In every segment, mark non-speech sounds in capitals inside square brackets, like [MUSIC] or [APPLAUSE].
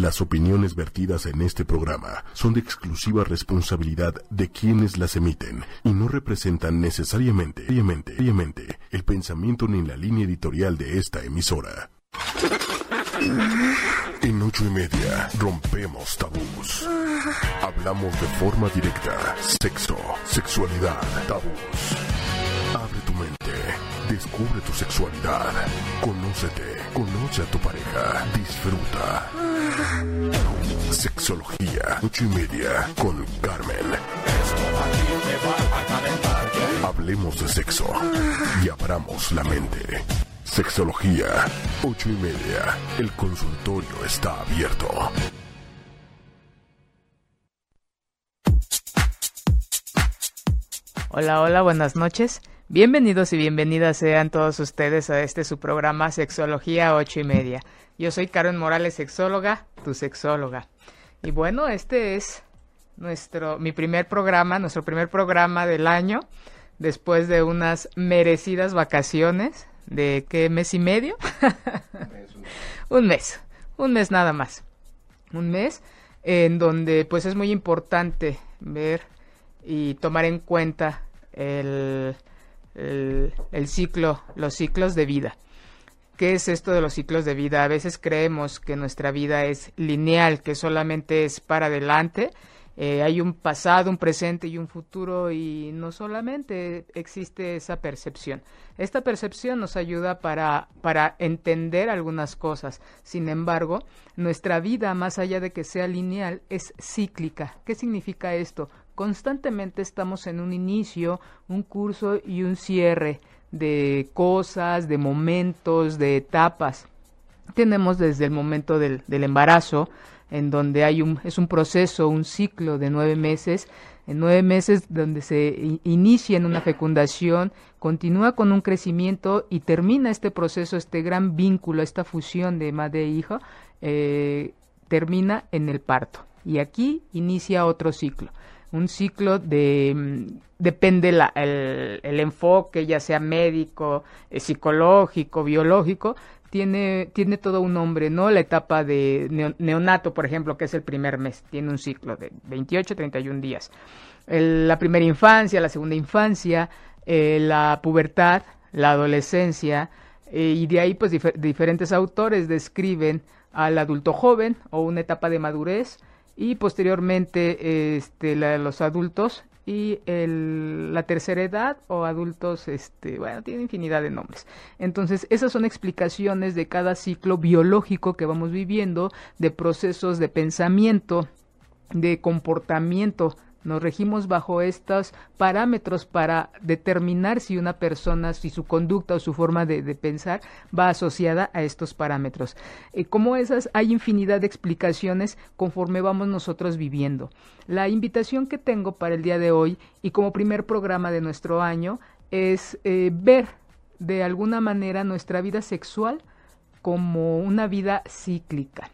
Las opiniones vertidas en este programa son de exclusiva responsabilidad de quienes las emiten y no representan necesariamente, obviamente, el pensamiento ni la línea editorial de esta emisora. En ocho y media rompemos tabús. Hablamos de forma directa. Sexo, sexualidad, tabús. Abre tu mente. Descubre tu sexualidad. Conócete. Conoce a tu pareja. Disfruta. Sexología. Ocho y media con Carmen. Hablemos de sexo y abramos la mente. Sexología. Ocho y media. El consultorio está abierto. Hola, hola, buenas noches. Bienvenidos y bienvenidas sean todos ustedes a este su programa Sexología ocho y media. Yo soy Karen Morales, sexóloga, tu sexóloga. Y bueno, este es nuestro, mi primer programa, nuestro primer programa del año, después de unas merecidas vacaciones de qué mes y medio. [LAUGHS] un mes, un mes nada más. Un mes en donde pues es muy importante ver y tomar en cuenta el, el, ciclo, los ciclos de vida. ¿Qué es esto de los ciclos de vida? A veces creemos que nuestra vida es lineal, que solamente es para adelante. Eh, hay un pasado, un presente y un futuro y no solamente existe esa percepción. Esta percepción nos ayuda para, para entender algunas cosas. Sin embargo, nuestra vida, más allá de que sea lineal, es cíclica. ¿Qué significa esto? Constantemente estamos en un inicio, un curso y un cierre de cosas, de momentos, de etapas. Tenemos desde el momento del, embarazo, en donde hay un, es un proceso, un ciclo de nueve meses, en nueve meses donde se inicia en una fecundación, continúa con un crecimiento y termina este proceso, este gran vínculo, esta fusión de madre e hijo, eh, termina en el parto. Y aquí inicia otro ciclo un ciclo de mm, depende la, el, el, enfoque, ya sea médico, eh, psicológico, biológico, tiene, tiene todo un nombre, ¿no? La etapa de neonato, por ejemplo, que es el primer mes, tiene un ciclo de 28, 31 días. la primera infancia, la segunda infancia, eh, la pubertad, la adolescencia, eh, y de ahí, pues, diferentes autores describen al adulto joven o una etapa de madurez, y posteriormente este, la de los adultos y el, la tercera edad o adultos, este, bueno, tiene infinidad de nombres. Entonces, esas son explicaciones de cada ciclo biológico que vamos viviendo, de procesos de pensamiento, de comportamiento nos regimos bajo estos parámetros para determinar si una persona, si su conducta o su forma de, pensar va asociada a estos parámetros. Eh, como esas, hay infinidad de explicaciones conforme vamos nosotros viviendo. La invitación que tengo para el día de hoy y como primer programa de nuestro año es eh, ver de alguna manera nuestra vida sexual como una vida cíclica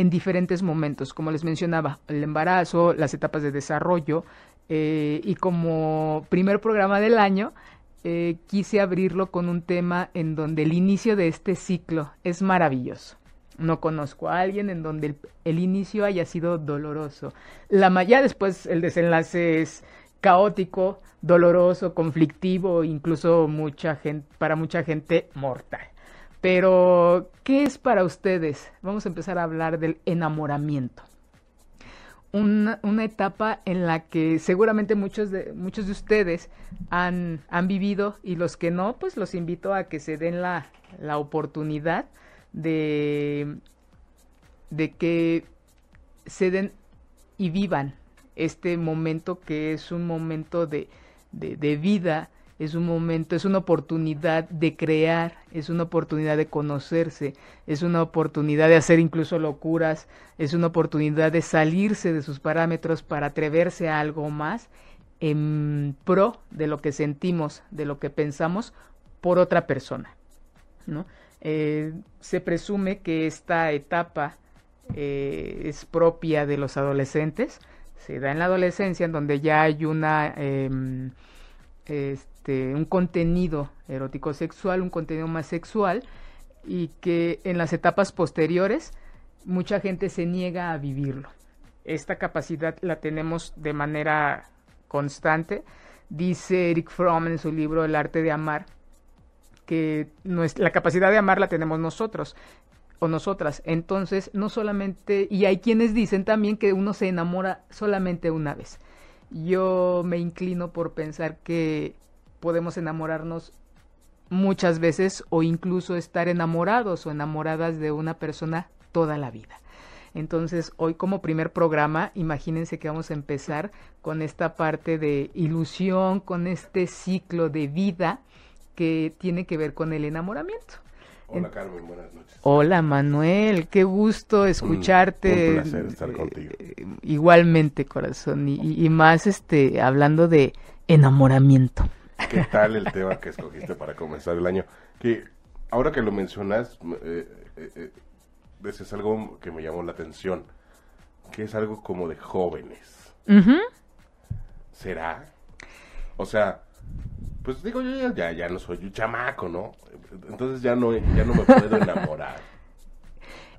en diferentes momentos, como les mencionaba, el embarazo, las etapas de desarrollo, eh, y como primer programa del año, eh, quise abrirlo con un tema en donde el inicio de este ciclo es maravilloso. No conozco a alguien en donde el, inicio haya sido doloroso. La, ya después el desenlace es caótico, doloroso, conflictivo, incluso mucha gente, para mucha gente mortal. Pero, ¿qué es para ustedes? Vamos a empezar a hablar del enamoramiento. Una, una, etapa en la que seguramente muchos de, muchos de ustedes han, han, vivido y los que no, pues los invito a que se den la, la oportunidad de, de que se den y vivan este momento que es un momento de, de, de vida es un momento, es una oportunidad de crear, es una oportunidad de conocerse, es una oportunidad de hacer incluso locuras, es una oportunidad de salirse de sus parámetros para atreverse a algo más en pro de lo que sentimos, de lo que pensamos por otra persona. ¿no? Eh, se presume que esta etapa eh, es propia de los adolescentes, se da en la adolescencia en donde ya hay una... Em, este, un contenido erótico sexual, un contenido más sexual y que en las etapas posteriores mucha gente se niega a vivirlo. Esta capacidad la tenemos de manera constante. Dice Eric Fromm en su libro El arte de amar que la capacidad de amar la tenemos nosotros o nosotras. Entonces, no solamente, y hay quienes dicen también que uno se enamora solamente una vez. Yo me inclino por pensar que podemos enamorarnos muchas veces o incluso estar enamorados o enamoradas de una persona toda la vida. Entonces, hoy como primer programa, imagínense que vamos a empezar con esta parte de ilusión, con este ciclo de vida que tiene que ver con el enamoramiento. Hola Carmen, buenas noches. Hola Manuel, qué gusto escucharte. Un, placer estar contigo. Eh, igualmente, corazón, y, más este hablando de enamoramiento. ¿Qué [LAUGHS] tal el tema que escogiste para comenzar el año? Que ahora que lo mencionas, eh, eh, eh es algo que me llamó la atención, que es algo como de jóvenes. ¿Será? O sea, pues digo yo ya, ya no soy un chamaco, ¿no? Entonces ya no, ya no me puedo enamorar. [LAUGHS]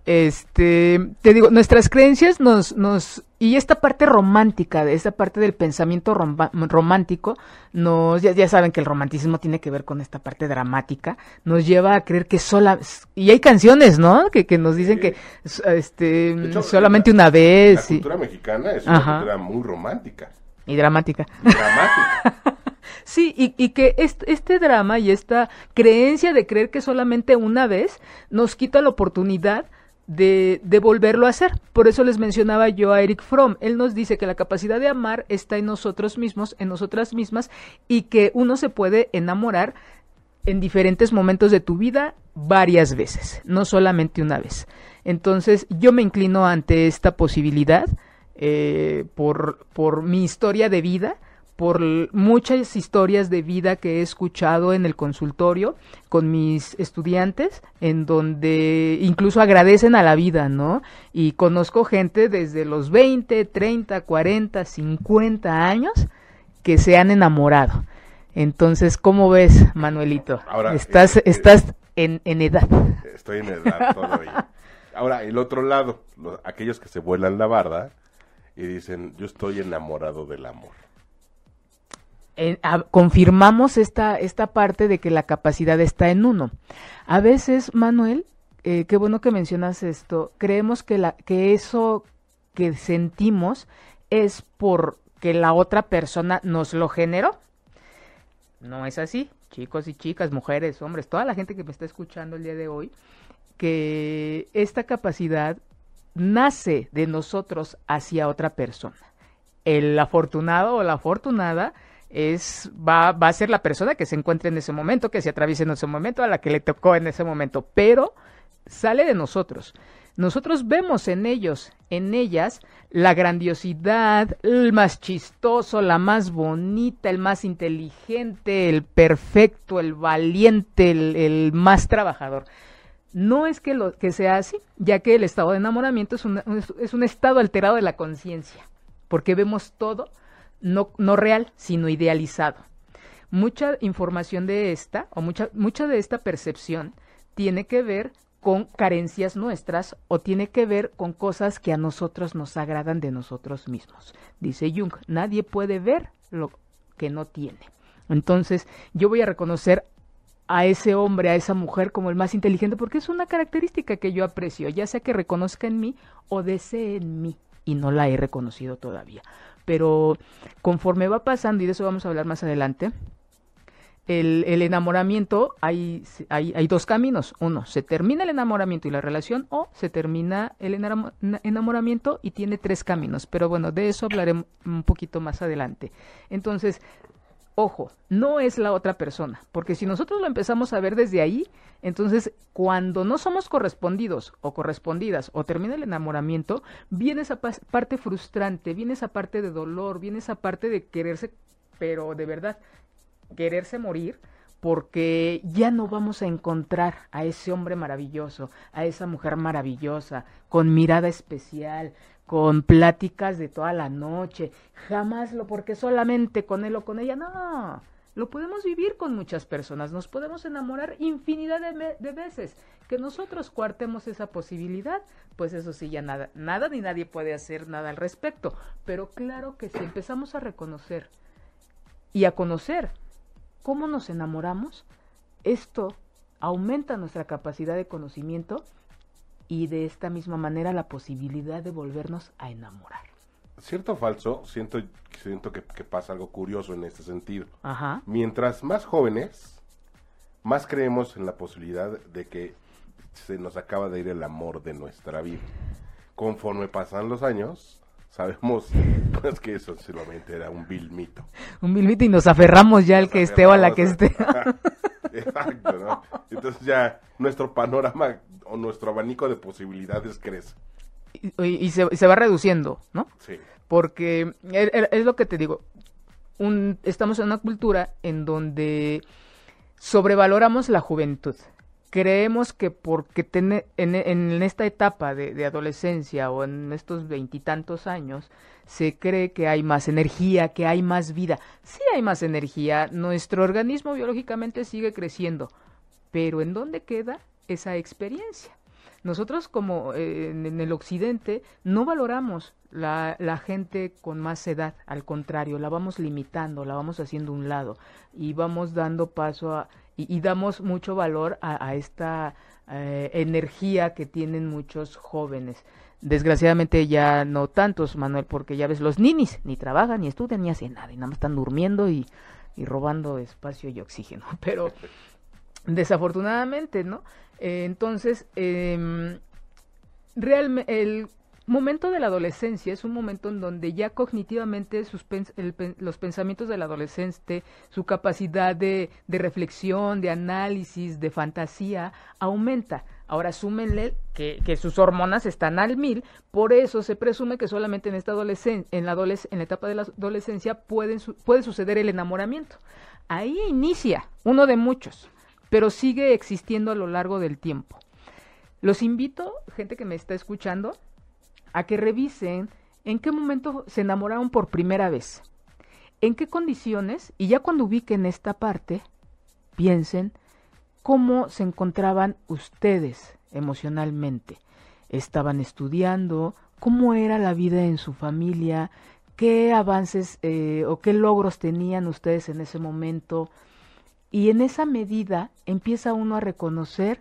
Este, te digo, nuestras creencias nos, nos, y esta parte romántica, de esta parte del pensamiento romántico, nos, ya, ya, saben que el romanticismo tiene que ver con esta parte dramática, nos lleva a creer que sola, y hay canciones, ¿no? Que, que nos dicen que, este, solamente una vez. La cultura mexicana es una cultura muy romántica. Y dramática. Dramática. [LAUGHS] Sí, y, y que este, este, drama y esta creencia de creer que solamente una vez nos quita la oportunidad de, de, volverlo a hacer. Por eso les mencionaba yo a Eric Fromm. Él nos dice que la capacidad de amar está en nosotros mismos, en nosotras mismas, y que uno se puede enamorar en diferentes momentos de tu vida varias veces, no solamente una vez. Entonces yo me inclino ante esta posibilidad eh, por, por mi historia de vida por muchas historias de vida que he escuchado en el consultorio con mis estudiantes, en donde incluso agradecen a la vida, ¿no? Y conozco gente desde los 20, 30, 40, 50 años que se han enamorado. Entonces, ¿cómo ves, Manuelito? Ahora, estás, eh, estás en, en, edad. Estoy en edad todavía. [LAUGHS] Ahora, el otro lado, aquellos que se vuelan la barda y dicen, yo estoy enamorado del amor confirmamos esta, esta parte de que la capacidad está en uno. A veces, Manuel, eh, qué bueno que mencionas esto, creemos que, la, que eso que sentimos es porque la otra persona nos lo generó. No es así, chicos y chicas, mujeres, hombres, toda la gente que me está escuchando el día de hoy, que esta capacidad nace de nosotros hacia otra persona. El afortunado o la afortunada es va, va a ser la persona que se encuentre en ese momento, que se atraviese en ese momento, a la que le tocó en ese momento, pero sale de nosotros. Nosotros vemos en ellos, en ellas, la grandiosidad, el más chistoso, la más bonita, el más inteligente, el perfecto, el valiente, el, más trabajador. No es que, lo, que sea así, ya que el estado de enamoramiento es es un estado alterado de la conciencia, porque vemos todo no, no real, sino idealizado. Mucha información de esta, o mucha, mucha de esta percepción, tiene que ver con carencias nuestras o tiene que ver con cosas que a nosotros nos agradan de nosotros mismos. Dice Jung, nadie puede ver lo que no tiene. Entonces, yo voy a reconocer a ese hombre, a esa mujer como el más inteligente porque es una característica que yo aprecio, ya sea que reconozca en mí o desee en mí y no la he reconocido todavía pero conforme va pasando, y de eso vamos a hablar más adelante, el, enamoramiento, hay, hay, hay, dos caminos. Uno, se termina el enamoramiento y la relación, o se termina el enamoramiento y tiene tres caminos. Pero bueno, de eso hablaré un poquito más adelante. Entonces, Ojo, no es la otra persona, porque si nosotros lo empezamos a ver desde ahí, entonces cuando no somos correspondidos o correspondidas o termina el enamoramiento, viene esa parte frustrante, viene esa parte de dolor, viene esa parte de quererse, pero de verdad, quererse morir, porque ya no vamos a encontrar a ese hombre maravilloso, a esa mujer maravillosa, con mirada especial, con pláticas de toda la noche, jamás lo porque solamente con él o con ella, no. lo podemos vivir con muchas personas, nos podemos enamorar infinidad de, veces. Que nosotros cuartemos esa posibilidad, pues eso sí, ya nada, nada ni nadie puede hacer nada al respecto. Pero claro que si empezamos a reconocer y a conocer cómo nos enamoramos, esto aumenta nuestra capacidad de conocimiento y de esta misma manera la posibilidad de volvernos a enamorar. Cierto o falso, siento, siento que, pasa algo curioso en este sentido. Ajá. Mientras más jóvenes, más creemos en la posibilidad de que se nos acaba de ir el amor de nuestra vida. Conforme pasan los años, sabemos [LAUGHS] pues, que eso solamente era un vil mito. Un vil mito y nos aferramos ya al que esté o a la que esté. [LAUGHS] Exacto, ¿no? Entonces ya nuestro panorama o nuestro abanico de posibilidades crece. Y, se, se, va reduciendo, ¿no? Sí. Porque es, lo que te digo, un, estamos en una cultura en donde sobrevaloramos la juventud. Creemos que porque en, en, esta etapa de, de adolescencia o en estos veintitantos años, se cree que hay más energía, que hay más vida. Sí hay más energía, nuestro organismo biológicamente sigue creciendo, pero ¿en dónde queda esa experiencia? Nosotros como eh, en, el occidente no valoramos la, la, gente con más edad, al contrario, la vamos limitando, la vamos haciendo un lado y vamos dando paso a, y, damos mucho valor a, esta eh, energía que tienen muchos jóvenes. Desgraciadamente ya no tantos, Manuel, porque ya ves, los ninis ni trabajan, ni estudian, ni hacen nada, y nada más están durmiendo y, y robando espacio y oxígeno. [LAUGHS] Pero [LAUGHS] desafortunadamente, ¿no? Eh, entonces, eh, el momento de la adolescencia es un momento en donde ya cognitivamente sus los pensamientos del adolescente, su capacidad de, de reflexión, de análisis, de fantasía, aumenta Ahora súmenle que, sus hormonas están al mil, por eso se presume que solamente en esta adolescencia, en la, en la etapa de la adolescencia pueden puede suceder el enamoramiento. Ahí inicia uno de muchos, pero sigue existiendo a lo largo del tiempo. Los invito, gente que me está escuchando, a que revisen en qué momento se enamoraron por primera vez, en qué condiciones, y ya cuando ubiquen esta parte, piensen cómo se encontraban ustedes emocionalmente. ¿Estaban estudiando? ¿Cómo era la vida en su familia? ¿Qué avances eh, o qué logros tenían ustedes en ese momento? Y en esa medida empieza uno a reconocer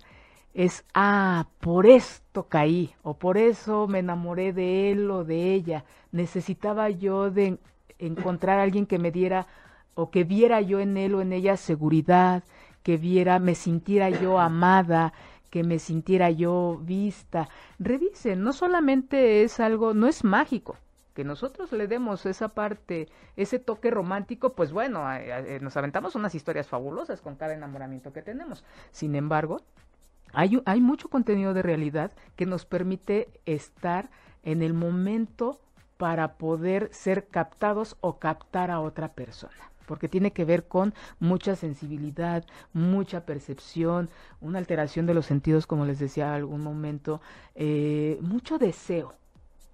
es, ah, por esto caí, o por eso me enamoré de él o de ella. Necesitaba yo de encontrar a alguien que me diera o que viera yo en él o en ella seguridad, que viera, me sintiera yo amada, que me sintiera yo vista. Revisen, no solamente es algo, no es mágico, que nosotros le demos esa parte, ese toque romántico, pues bueno, nos aventamos unas historias fabulosas con cada enamoramiento que tenemos. Sin embargo, hay, hay mucho contenido de realidad que nos permite estar en el momento para poder ser captados o captar a otra persona porque tiene que ver con mucha sensibilidad, mucha percepción, una alteración de los sentidos, como les decía algún momento, eh, mucho deseo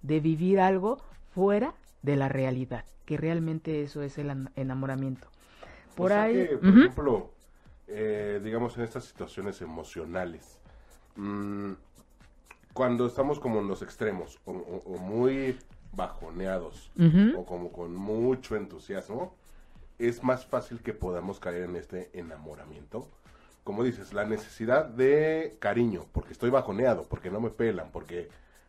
de vivir algo fuera de la realidad, que realmente eso es el enamoramiento. Por ahí, por ejemplo, eh, digamos en estas situaciones emocionales, mm, cuando estamos como en los extremos, o, muy bajoneados, o como con mucho entusiasmo, es más fácil que podamos caer en este enamoramiento. Como dices, la necesidad de cariño, porque estoy bajoneado, porque no me pelan, porque,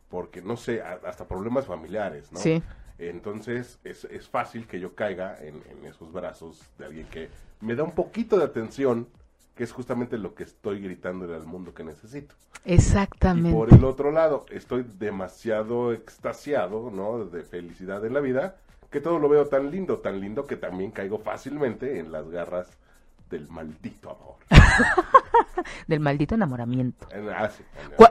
porque no sé, hasta problemas familiares, ¿no? Sí. Entonces es, es fácil que yo caiga en, en, esos brazos de alguien que me da un poquito de atención, que es justamente lo que estoy gritándole al mundo que necesito. Exactamente. Y por el otro lado, estoy demasiado extasiado, ¿no? De felicidad en la vida, que todo lo veo tan lindo, tan lindo que también caigo fácilmente en las garras del maldito amor. [LAUGHS] [LAUGHS] del maldito enamoramiento. Ah,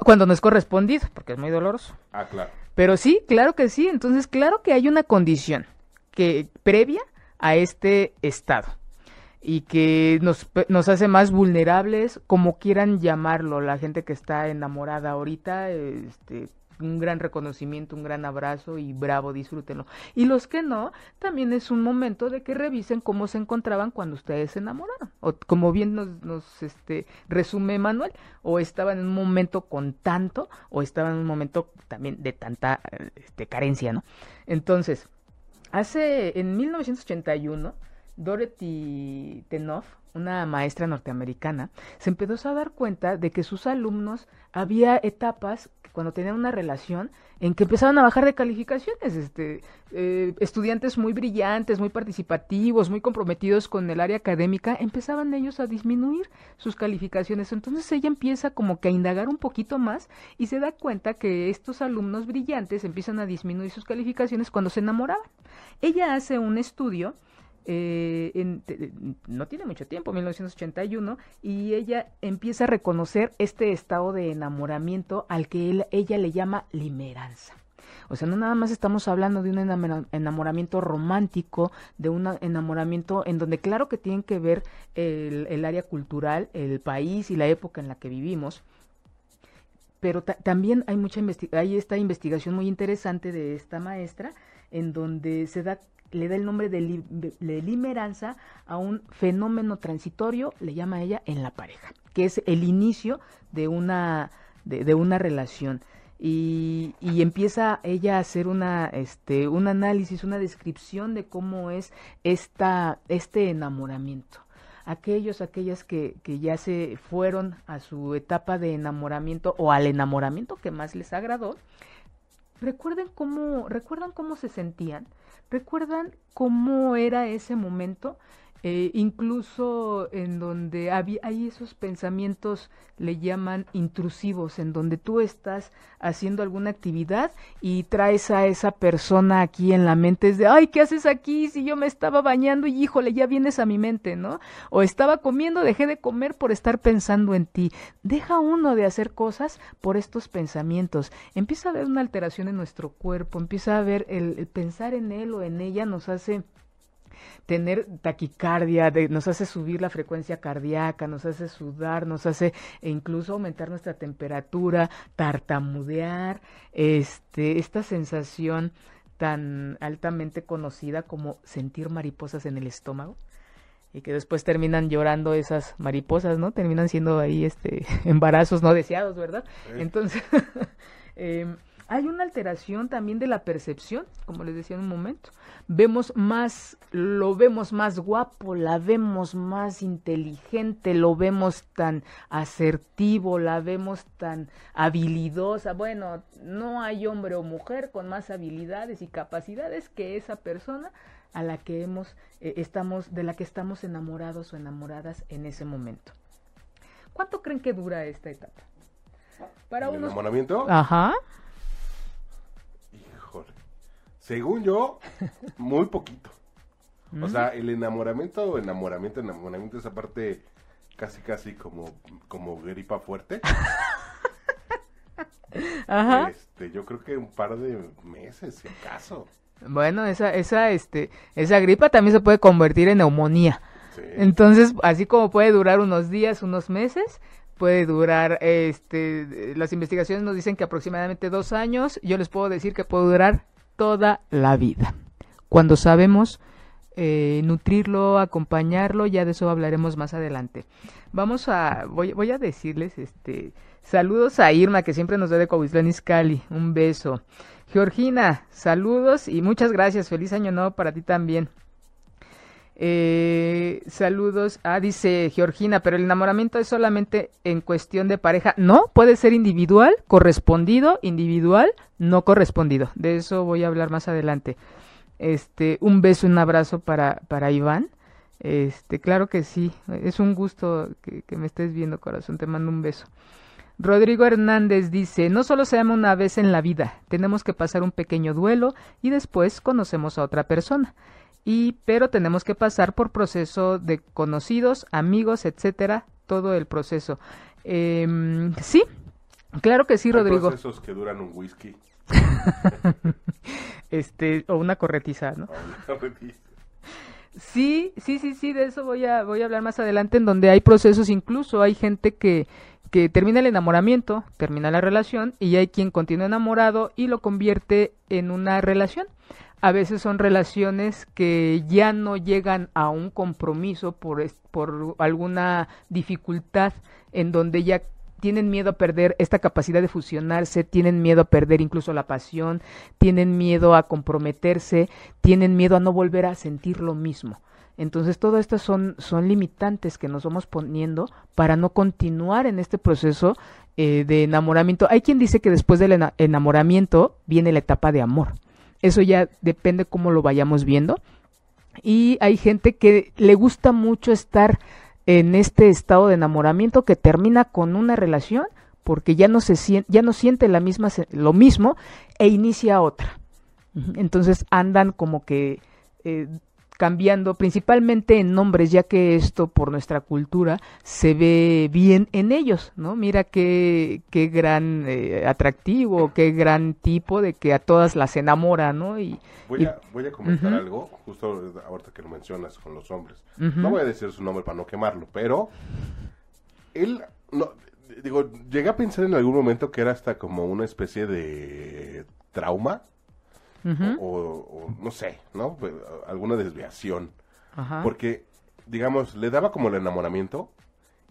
cuando no es correspondido, porque es muy doloroso. Ah, claro. Pero sí, claro que sí. Entonces, claro que hay una condición que previa a este estado. y que nos, nos hace más vulnerables, como quieran llamarlo, la gente que está enamorada ahorita, este, un gran reconocimiento, un gran abrazo y bravo, disfrútenlo. Y los que no, también es un momento de que revisen cómo se encontraban cuando ustedes se enamoraron. O como bien nos, nos este, resume Manuel, o estaban en un momento con tanto, o estaban en un momento también de tanta este, carencia, ¿no? Entonces, hace, en 1981, Dorothy Tenoff, una maestra norteamericana, se empezó a dar cuenta de que sus alumnos había etapas cuando tenían una relación en que empezaban a bajar de calificaciones, este, eh, estudiantes muy brillantes, muy participativos, muy comprometidos con el área académica, empezaban ellos a disminuir sus calificaciones. Entonces ella empieza como que a indagar un poquito más y se da cuenta que estos alumnos brillantes empiezan a disminuir sus calificaciones cuando se enamoraban. Ella hace un estudio eh, no tiene mucho tiempo, 1981, y ella empieza a reconocer este estado de enamoramiento al que ella le llama limeranza. O sea, no nada más estamos hablando de un enamoramiento romántico, de un enamoramiento en donde claro que tienen que ver el, área cultural, el país y la época en la que vivimos, pero también hay mucha hay esta investigación muy interesante de esta maestra en donde se da le da el nombre de, limeranza a un fenómeno transitorio, le llama ella, en la pareja, que es el inicio de una, de, una relación. Y, y, empieza ella a hacer una, este, un análisis, una descripción de cómo es esta, este enamoramiento. Aquellos, aquellas que, que ya se fueron a su etapa de enamoramiento o al enamoramiento que más les agradó, recuerden cómo, recuerdan cómo se sentían, ¿Recuerdan cómo era ese momento? Eh, incluso en donde había, hay esos pensamientos, le llaman intrusivos, en donde tú estás haciendo alguna actividad y traes a esa persona aquí en la mente, es de, ay, ¿qué haces aquí? Si yo me estaba bañando y híjole, ya vienes a mi mente, ¿no? O estaba comiendo, dejé de comer por estar pensando en ti. Deja uno de hacer cosas por estos pensamientos. Empieza a haber una alteración en nuestro cuerpo, empieza a ver el pensar en él o en ella nos hace tener taquicardia, nos hace subir la frecuencia cardíaca, nos hace sudar, nos hace e incluso aumentar nuestra temperatura, tartamudear, este, esta sensación tan altamente conocida como sentir mariposas en el estómago y que después terminan llorando esas mariposas, ¿no? Terminan siendo ahí este [LAUGHS] embarazos no deseados, ¿verdad? Entonces, [LAUGHS] eh, hay una alteración también de la percepción, como les decía en un momento. Vemos más, lo vemos más guapo, la vemos más inteligente, lo vemos tan asertivo, la vemos tan habilidosa. Bueno, no hay hombre o mujer con más habilidades y capacidades que esa persona a la que hemos, eh, estamos, de la que estamos enamorados o enamoradas en ese momento. ¿Cuánto creen que dura esta etapa? Para ¿El enamoramiento? Ajá. Según yo, muy poquito. [LAUGHS] O sea, el enamoramiento, enamoramiento, enamoramiento, esa parte casi, casi como, como gripa fuerte. [LAUGHS] Ajá. Este, yo creo que un par de meses, si acaso. Bueno, esa, esa, este, esa gripa también se puede convertir en neumonía. Entonces, así como puede durar unos días, unos meses, puede durar, este, las investigaciones nos dicen que aproximadamente dos años. Yo les puedo decir que puede durar toda la vida. Cuando sabemos eh, nutrirlo, acompañarlo, ya de eso hablaremos más adelante. Vamos a, voy, voy a decirles, este, saludos a Irma, que siempre nos da de Coahuislán Iscali, un beso. Georgina, saludos y muchas gracias, feliz año nuevo para ti también. Eh, saludos. Ah, dice Georgina, pero el enamoramiento es solamente en cuestión de pareja. No, puede ser individual, correspondido, individual, no correspondido. De eso voy a hablar más adelante. Este, un beso, un abrazo para, para Iván. Este, claro que sí, es un gusto que, que me estés viendo, corazón. Te mando un beso. Rodrigo Hernández dice, no solo se ama una vez en la vida, tenemos que pasar un pequeño duelo y después conocemos a otra persona y pero tenemos que pasar por proceso de conocidos, amigos, etcétera, todo el proceso. Eh, sí, claro que sí, Rodrigo. procesos que duran un whisky. [LAUGHS] este, o una corretiza, ¿no? Sí, sí, sí, sí, de eso voy a, voy a hablar más adelante, en donde hay procesos, incluso hay gente que, que termina el enamoramiento, termina la relación, y hay quien continúa enamorado y lo convierte en una relación. A veces son relaciones que ya no llegan a un compromiso por, por alguna dificultad en donde ya tienen miedo a perder esta capacidad de fusionarse, tienen miedo a perder incluso la pasión, tienen miedo a comprometerse, tienen miedo a no volver a sentir lo mismo. Entonces, todas estas son, son limitantes que nos vamos poniendo para no continuar en este proceso eh, de enamoramiento. Hay quien dice que después del enamoramiento viene la etapa de amor. Eso ya depende cómo lo vayamos viendo. Y hay gente que le gusta mucho estar en este estado de enamoramiento que termina con una relación porque ya no se siente, ya no siente la misma lo mismo e inicia otra. Entonces andan como que eh, cambiando principalmente en nombres, ya que esto por nuestra cultura se ve bien en ellos, ¿no? Mira qué, qué gran eh, atractivo, qué gran tipo de que a todas las enamora, ¿no? Y, voy, a, voy a comentar algo, justo ahorita que lo mencionas con los hombres. No voy a decir su nombre para no quemarlo, pero él, no, digo, llegué a pensar en algún momento que era hasta como una especie de trauma o, no sé, ¿no? Pues, alguna desviación. Porque, digamos, le daba como el enamoramiento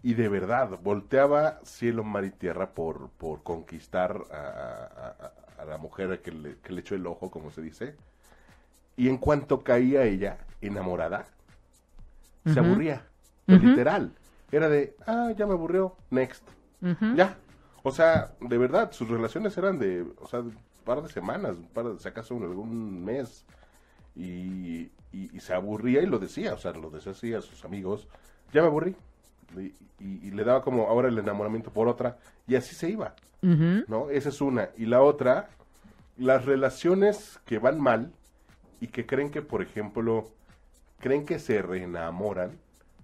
y de verdad volteaba cielo, mar y tierra por, por conquistar a, la mujer que le, que le echó el ojo, como se dice. Y en cuanto caía ella enamorada, se aburría, literal. Era de, ah, ya me aburrió, next. Ya. O sea, de verdad, sus relaciones eran de, o sea, par de semanas, un par de, si acaso algún mes, y, y, se aburría y lo decía, o sea, lo decía así a sus amigos, ya me aburrí, y, le daba como ahora el enamoramiento por otra, y así se iba, ¿no? Esa es una. Y la otra, las relaciones que van mal y que creen que, por ejemplo, creen que se reenamoran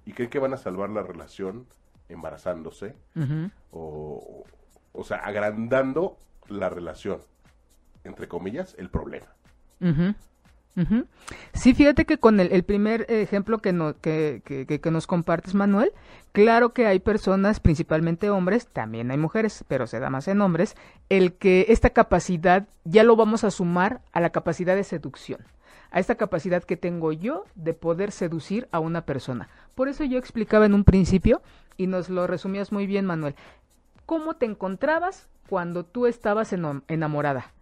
y creen que van a salvar la relación embarazándose o, o sea, agrandando la relación entre comillas, el problema. Sí, fíjate que con el, primer ejemplo que, no, que, que, nos compartes, Manuel, claro que hay personas, principalmente hombres, también hay mujeres, pero se da más en hombres, el que esta capacidad ya lo vamos a sumar a la capacidad de seducción, a esta capacidad que tengo yo de poder seducir a una persona. Por eso yo explicaba en un principio, y nos lo resumías muy bien, Manuel, cómo te encontrabas cuando tú estabas enamorada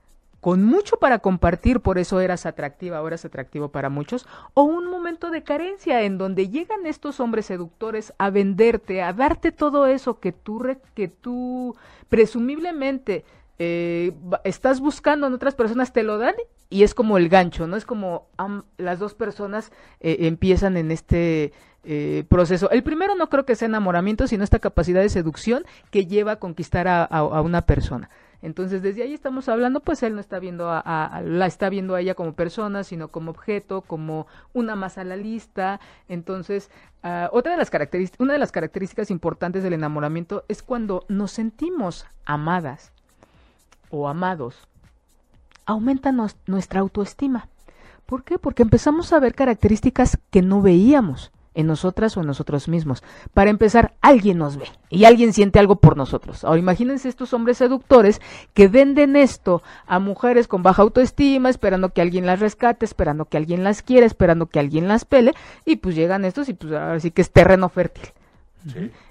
con mucho para compartir, por eso eras atractiva o eras atractivo para muchos, o un momento de carencia en donde llegan estos hombres seductores a venderte, a darte todo eso que tú, que tú presumiblemente eh, estás buscando en otras personas, te lo dan y es como el gancho, ¿no? Es como las dos personas eh, empiezan en este eh, proceso. El primero no creo que sea enamoramiento, sino esta capacidad de seducción que lleva a conquistar a una persona. Entonces, desde ahí estamos hablando, pues él no está viendo a, la está viendo a ella como persona, sino como objeto, como una más a la lista. Entonces, ah, otra de las características, una de las características importantes del enamoramiento es cuando nos sentimos amadas o amados, aumenta nuestra autoestima. ¿Por qué? Porque empezamos a ver características que no veíamos en nosotras o en nosotros mismos. Para empezar, alguien nos ve y alguien siente algo por nosotros. Ahora imagínense estos hombres seductores que venden esto a mujeres con baja autoestima, esperando que alguien las rescate, esperando que alguien las quiera, esperando que alguien las pele, y pues llegan estos y pues ahora sí que es terreno fértil.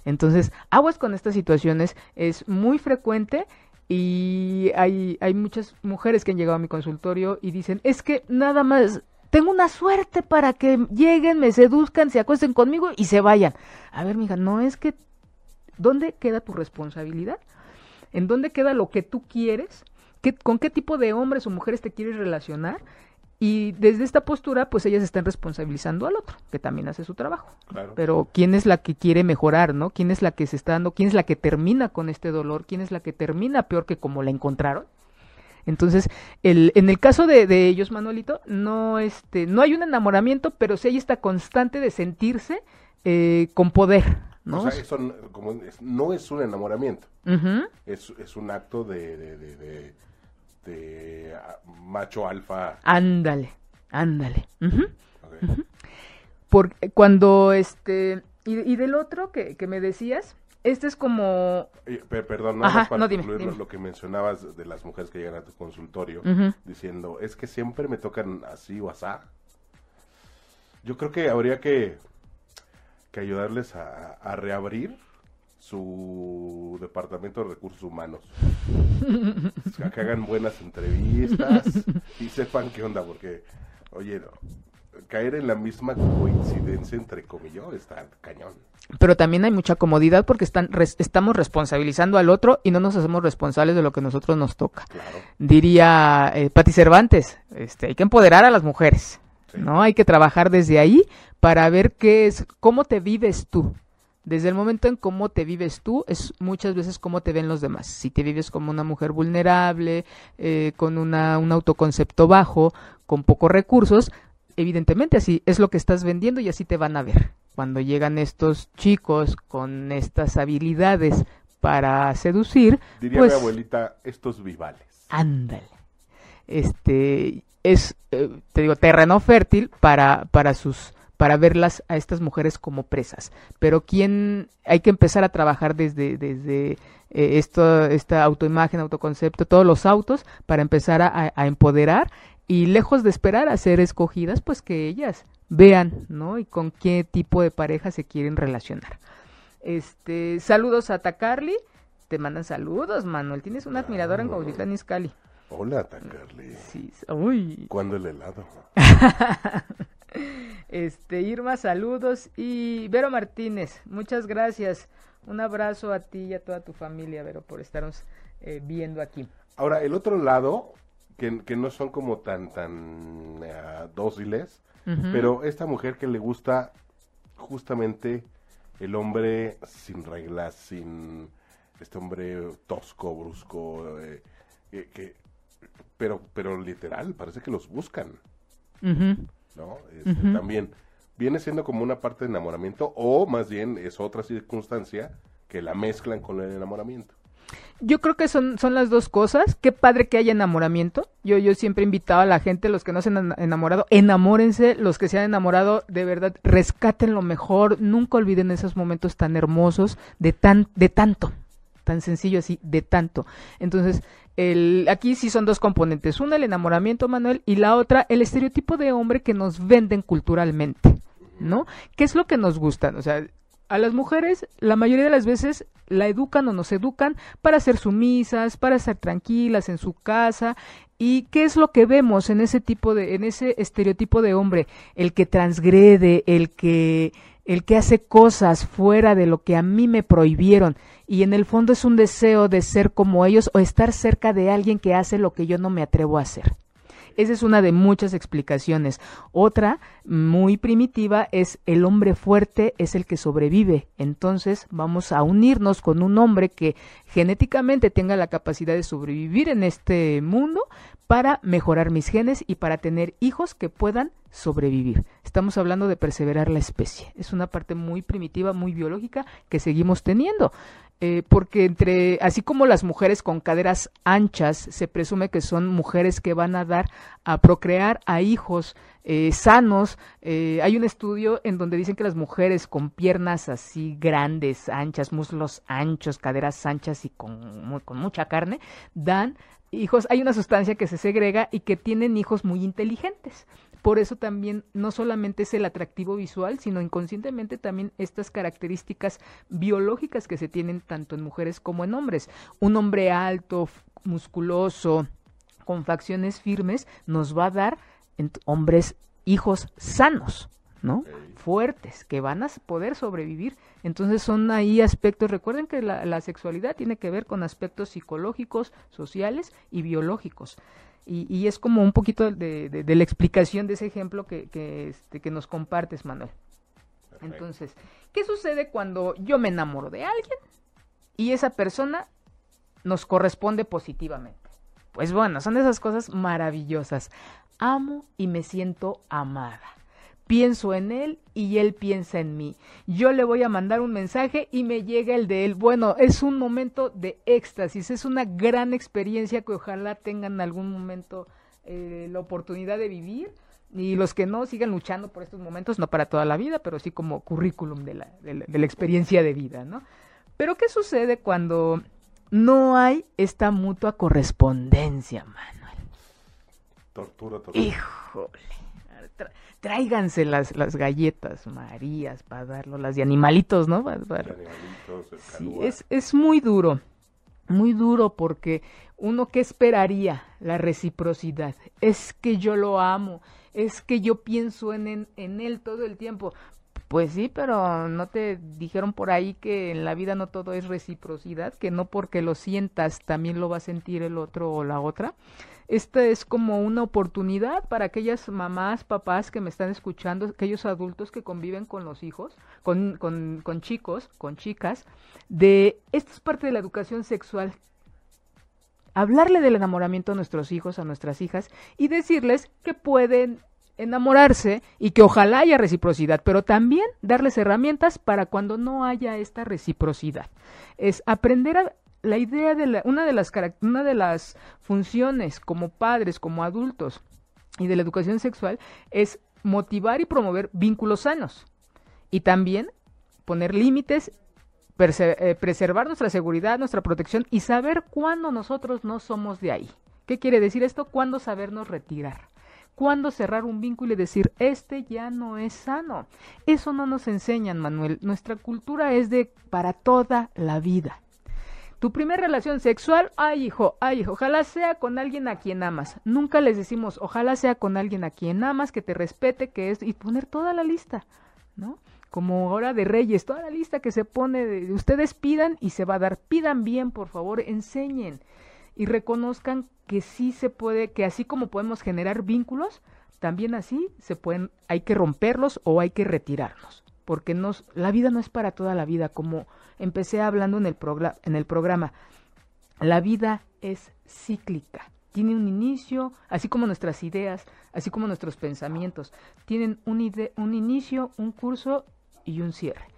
Entonces, aguas con estas situaciones es muy frecuente y hay, hay muchas mujeres que han llegado a mi consultorio y dicen, es que nada más tengo una suerte para que lleguen, me seduzcan, se acuesten conmigo y se vayan. A ver, mija, no es que... ¿Dónde queda tu responsabilidad? ¿En dónde queda lo que tú quieres? ¿Qué, ¿Con qué tipo de hombres o mujeres te quieres relacionar? Y desde esta postura, pues ellas están responsabilizando al otro, que también hace su trabajo. Pero ¿quién es la que quiere mejorar, no? ¿Quién es la que se está dando? ¿Quién es la que termina con este dolor? ¿Quién es la que termina peor que como la encontraron? Entonces, el, en el caso de, de, ellos, Manuelito, no, este, no hay un enamoramiento, pero sí hay esta constante de sentirse eh, con poder, ¿no? O sea, eso no es un enamoramiento, es, es, un acto de, de, de, macho alfa. Ándale, ándale. por, cuando este, y, y del otro que, que me decías, este es como... Eh, per- perdón, Ajá, nada más para no, dime, lo- que mencionabas de las mujeres que llegan a tu consultorio, diciendo, es que siempre me tocan así o asá. Yo creo que habría que, que ayudarles a, a reabrir su departamento de recursos humanos. [LAUGHS] Que hagan buenas entrevistas y sepan qué onda, porque, oye, no, caer en la misma coincidencia entre comillas está cañón. Pero también hay mucha comodidad porque están, res- estamos responsabilizando al otro y no nos hacemos responsables de lo que a nosotros nos toca. Claro. Diría eh, Patti Cervantes, este, hay que empoderar a las mujeres, Sí. ¿no? Hay que trabajar desde ahí para ver qué es, cómo te vives tú. Desde el momento en cómo te vives tú, es muchas veces cómo te ven los demás. Si te vives como una mujer vulnerable, eh, con una, un autoconcepto bajo, con pocos recursos, evidentemente así es lo que estás vendiendo y así te van a ver. Cuando llegan estos chicos con estas habilidades para seducir, Diría pues mi abuelita, estos vivales. ándale. Este es, eh, te digo, terreno fértil para, para sus para verlas a estas mujeres como presas. Pero quién hay que empezar a trabajar desde, desde eh, esto, esta autoimagen, autoconcepto, todos los autos, para empezar a, a empoderar y lejos de esperar a ser escogidas, pues que ellas vean, ¿no? Y con qué tipo de pareja se quieren relacionar. Este, saludos a Tacarly. Te mandan saludos, Manuel. Tienes una admiradora en Cuautitlán Izcalli. Hola, Tacarly. Sí, uy. ¿Cuándo el helado? [LAUGHS] Este, Irma, saludos. Y Vero Martínez, muchas gracias. Un abrazo a ti y a toda tu familia, Vero, por estarnos eh, viendo aquí. Ahora, el otro lado, que, que no son como tan, tan eh, dóciles, pero esta mujer que le gusta justamente el hombre sin reglas, sin este hombre tosco, brusco, eh, que- que- pero, pero literal, parece que los buscan. ¿no? Este. También viene siendo como una parte de enamoramiento, o más bien es otra circunstancia que la mezclan con el enamoramiento. Yo creo que son, son las dos cosas. Qué padre que haya enamoramiento. Yo, yo siempre he invitado a la gente, los que no se han enamorado, enamórense. Los que se han enamorado, de verdad, rescaten lo mejor. Nunca olviden esos momentos tan hermosos de, tan, de tanto. Tan sencillo así, de tanto. Entonces, el, aquí sí son dos componentes. Una, el enamoramiento, Manuel, y la otra, el estereotipo de hombre que nos venden culturalmente. ¿No? ¿Qué es lo que nos gusta? O sea, a las mujeres la mayoría de las veces la educan o nos educan para ser sumisas, para estar tranquilas en su casa. ¿Y qué es lo que vemos en ese tipo de, en ese estereotipo de hombre? El que transgrede, el que, el que hace cosas fuera de lo que a mí me prohibieron. Y en el fondo es un deseo de ser como ellos o estar cerca de alguien que hace lo que yo no me atrevo a hacer. Esa es una de muchas explicaciones. Otra, muy primitiva, es el hombre fuerte es el que sobrevive. Entonces vamos a unirnos con un hombre que genéticamente tenga la capacidad de sobrevivir en este mundo para mejorar mis genes y para tener hijos que puedan sobrevivir. Estamos hablando de perseverar la especie. Es una parte muy primitiva, muy biológica que seguimos teniendo. Eh, porque entre, así como las mujeres con caderas anchas, se presume que son mujeres que van a dar a procrear a hijos eh, sanos. Eh, hay un estudio en donde dicen que las mujeres con piernas así grandes, anchas, muslos anchos, caderas anchas y con, con mucha carne, dan hijos. Hay una sustancia que se segrega y que tienen hijos muy inteligentes. Por eso también no solamente es el atractivo visual, sino inconscientemente también estas características biológicas que se tienen tanto en mujeres como en hombres. Un hombre alto, musculoso, con facciones firmes, nos va a dar hombres, hijos sanos, ¿no? Fuertes, que van a poder sobrevivir. Entonces son ahí aspectos, recuerden que la, la sexualidad tiene que ver con aspectos psicológicos, sociales y biológicos. Y, y es como un poquito de, de- de la explicación de ese ejemplo que, que, este, que nos compartes, Manuel. Perfecto. Entonces, ¿qué sucede cuando yo me enamoro de alguien y esa persona nos corresponde positivamente? Pues bueno, son esas cosas maravillosas. Amo y me siento amada. Pienso en él y él piensa en mí. Yo le voy a mandar un mensaje y me llega el de él. Bueno, es un momento de éxtasis, es una gran experiencia que ojalá tengan en algún momento eh, la oportunidad de vivir y los que no sigan luchando por estos momentos, no para toda la vida, pero sí como currículum de la, de la, experiencia de vida, ¿no? Pero ¿qué sucede cuando no hay esta mutua correspondencia, Manuel? Tortura, tortura. Híjole. Tráiganse las, las galletas Marías para darlo, las de animalitos, ¿no? sí, es, es muy duro, muy duro porque uno que esperaría la reciprocidad, es que yo lo amo, es que yo pienso en, en, él todo el tiempo. Pues sí, pero no te dijeron por ahí que en la vida no todo es reciprocidad, que no porque lo sientas también lo va a sentir el otro o la otra. Esta es como una oportunidad para aquellas mamás, papás que me están escuchando, aquellos adultos que conviven con los hijos, con, chicos, con chicas, de esto es parte de la educación sexual hablarle del enamoramiento a nuestros hijos, a nuestras hijas y decirles que pueden enamorarse y que ojalá haya reciprocidad, pero también darles herramientas para cuando no haya esta reciprocidad. Es aprender a la idea de la, una de las una de las funciones como padres, como adultos y de la educación sexual es motivar y promover vínculos sanos y también poner límites eh, preservar nuestra seguridad, nuestra protección y saber cuándo nosotros no somos de ahí. ¿Qué quiere decir esto? Cuándo sabernos retirar. Cuándo cerrar un vínculo y decir, este ya no es sano. Eso no nos enseñan, Manuel. Nuestra cultura es de para toda la vida. Tu primera relación sexual, ay hijo, ay hijo, ojalá sea con alguien a quien amas. Nunca les decimos, ojalá sea con alguien a quien amas, que te respete, que es, y poner toda la lista, ¿no? como hora de reyes, toda la lista que se pone, de, ustedes pidan y se va a dar, pidan bien, por favor, enseñen y reconozcan que sí se puede, que así como podemos generar vínculos, también así se pueden, hay que romperlos o hay que retirarlos, porque la vida no es para toda la vida, como empecé hablando en el, en el programa, la vida es cíclica, tiene un inicio, así como nuestras ideas, así como nuestros pensamientos, tienen un, un inicio, un curso y un cierre.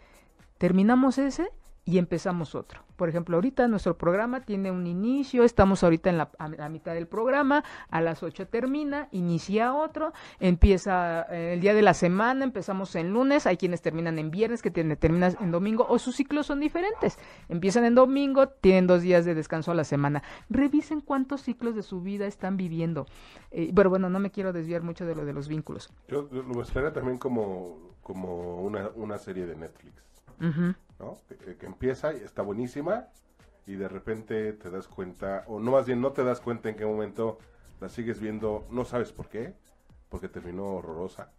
Terminamos ese y empezamos otro. Por ejemplo, ahorita nuestro programa tiene un inicio, estamos ahorita en la, mitad del programa, a las 8 termina, inicia otro, empieza eh, el día de la semana, empezamos en lunes, hay quienes terminan en viernes, que tienen, terminan en domingo, o sus ciclos son diferentes. Empiezan en domingo, tienen dos días de descanso a la semana. Revisen cuántos ciclos de su vida están viviendo. Eh, pero bueno, no me quiero desviar mucho de lo de los vínculos. Yo lo mostraría también como, como una, una serie de Netflix. ¿No? Que, empieza y está buenísima y de repente te das cuenta, o no más bien no te das cuenta en qué momento la sigues viendo, no sabes por qué, porque terminó horrorosa.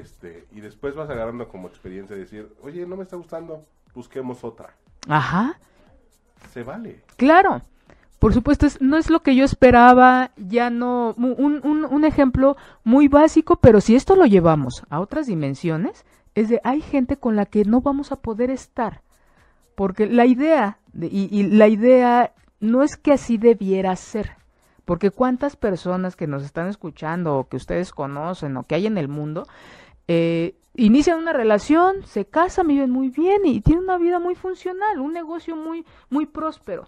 Este, y después vas agarrando como experiencia de decir, oye, no me está gustando, busquemos otra. Ajá. Se vale. Claro. Por supuesto, no es lo que yo esperaba, ya no, un, un, un ejemplo muy básico, pero si esto lo llevamos a otras dimensiones, es de hay gente con la que no vamos a poder estar. Porque la idea, y, la idea no es que así debiera ser. Porque cuántas personas que nos están escuchando o que ustedes conocen o que hay en el mundo, eh, inician una relación, se casan, viven muy bien y tienen una vida muy funcional, un negocio muy, muy próspero.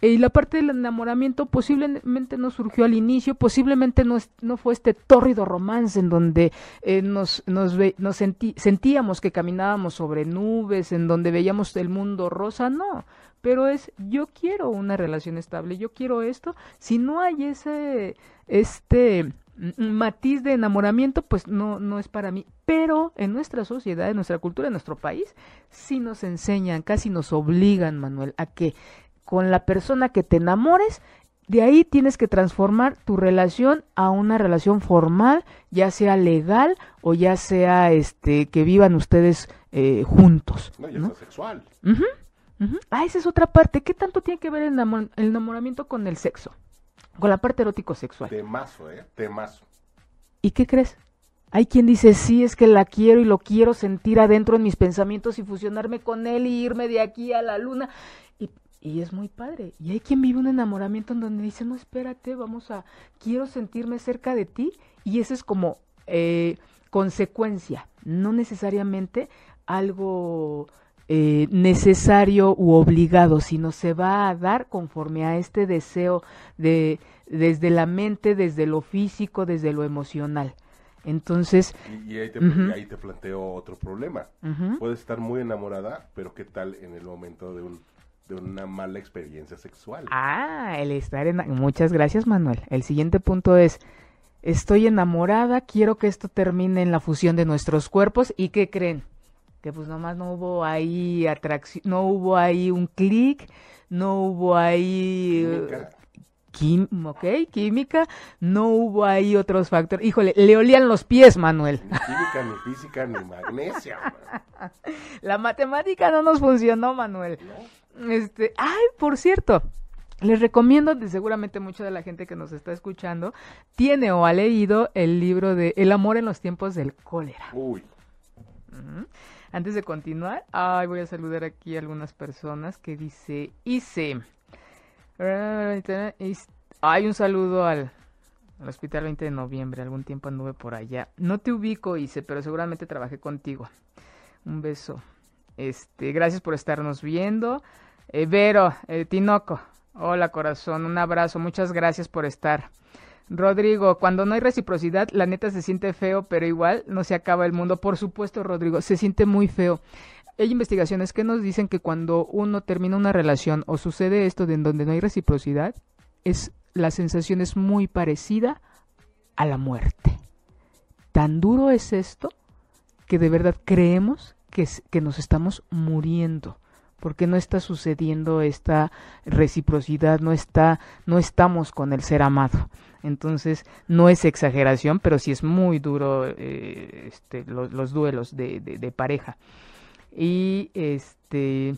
Y la parte del enamoramiento posiblemente no surgió al inicio, posiblemente no, no fue este tórrido romance en donde eh, nos, nos, nos sentíamos que caminábamos sobre nubes, en donde veíamos el mundo rosa, no, pero es yo quiero una relación estable, yo quiero esto, si no hay ese, este matiz de enamoramiento, pues no, no es para mí. Pero en nuestra sociedad, en nuestra cultura, en nuestro país, sí nos enseñan, casi nos obligan, Manuel, a que con la persona que te enamores, de ahí tienes que transformar tu relación a una relación formal, ya sea legal o ya sea este que vivan ustedes eh, juntos. No, ya sexual. Ah, esa es otra parte. ¿Qué tanto tiene que ver el, enamoramiento con el sexo? Con la parte erótico sexual. Temazo, ¿eh? Temazo. ¿Y qué crees? Hay quien dice, sí, es que la quiero y lo quiero sentir adentro en mis pensamientos y fusionarme con él y irme de aquí a la luna. Y es muy padre. Y hay quien vive un enamoramiento en donde dice, no, espérate, vamos a, quiero sentirme cerca de ti. Y eso es como eh, consecuencia, no necesariamente algo eh, necesario u obligado, sino se va a dar conforme a este deseo de desde la mente, desde lo físico, desde lo emocional. Entonces, Y, y ahí, te, ahí te planteo otro problema. Puedes estar muy enamorada, pero ¿qué tal en el momento de, un, de una mala experiencia sexual? ah, el estar en muchas gracias, Manuel. El siguiente punto es estoy enamorada, quiero que esto termine en la fusión de nuestros cuerpos y ¿qué creen? Que pues nomás no hubo ahí atracción, no hubo ahí un clic, no hubo ahí Química, quim- ok, química, no hubo ahí otros factores. Híjole, le olían los pies, Manuel. ni química, ni física, ni magnesia. [LAUGHS] man, La matemática no nos funcionó, Manuel. ¿no? Este, ay, por cierto, les recomiendo, seguramente mucha de la gente que nos está escuchando tiene o ha leído el libro de El amor en los tiempos del cólera. Uy. Antes de continuar, ay, voy a saludar aquí a algunas personas que dice, hice. Hay un saludo al, al Hospital 20 de Noviembre, algún tiempo anduve por allá. No te ubico, hice, pero seguramente trabajé contigo. Un beso. Este, gracias por estarnos viendo. Eh, Vero, eh, Tinoco, hola corazón, un abrazo, muchas gracias por estar. Rodrigo, cuando no hay reciprocidad, la neta se siente feo, pero igual no se acaba el mundo. Por supuesto, Rodrigo, se siente muy feo. Hay investigaciones que nos dicen que cuando uno termina una relación o sucede esto de en donde no hay reciprocidad, es la sensación es muy parecida a la muerte. Tan duro es esto que de verdad creemos que, que nos estamos muriendo porque no está sucediendo esta reciprocidad, no está, no estamos con el ser amado. Entonces, no es exageración, pero sí es muy duro eh, este, los, los duelos de, pareja. Y este,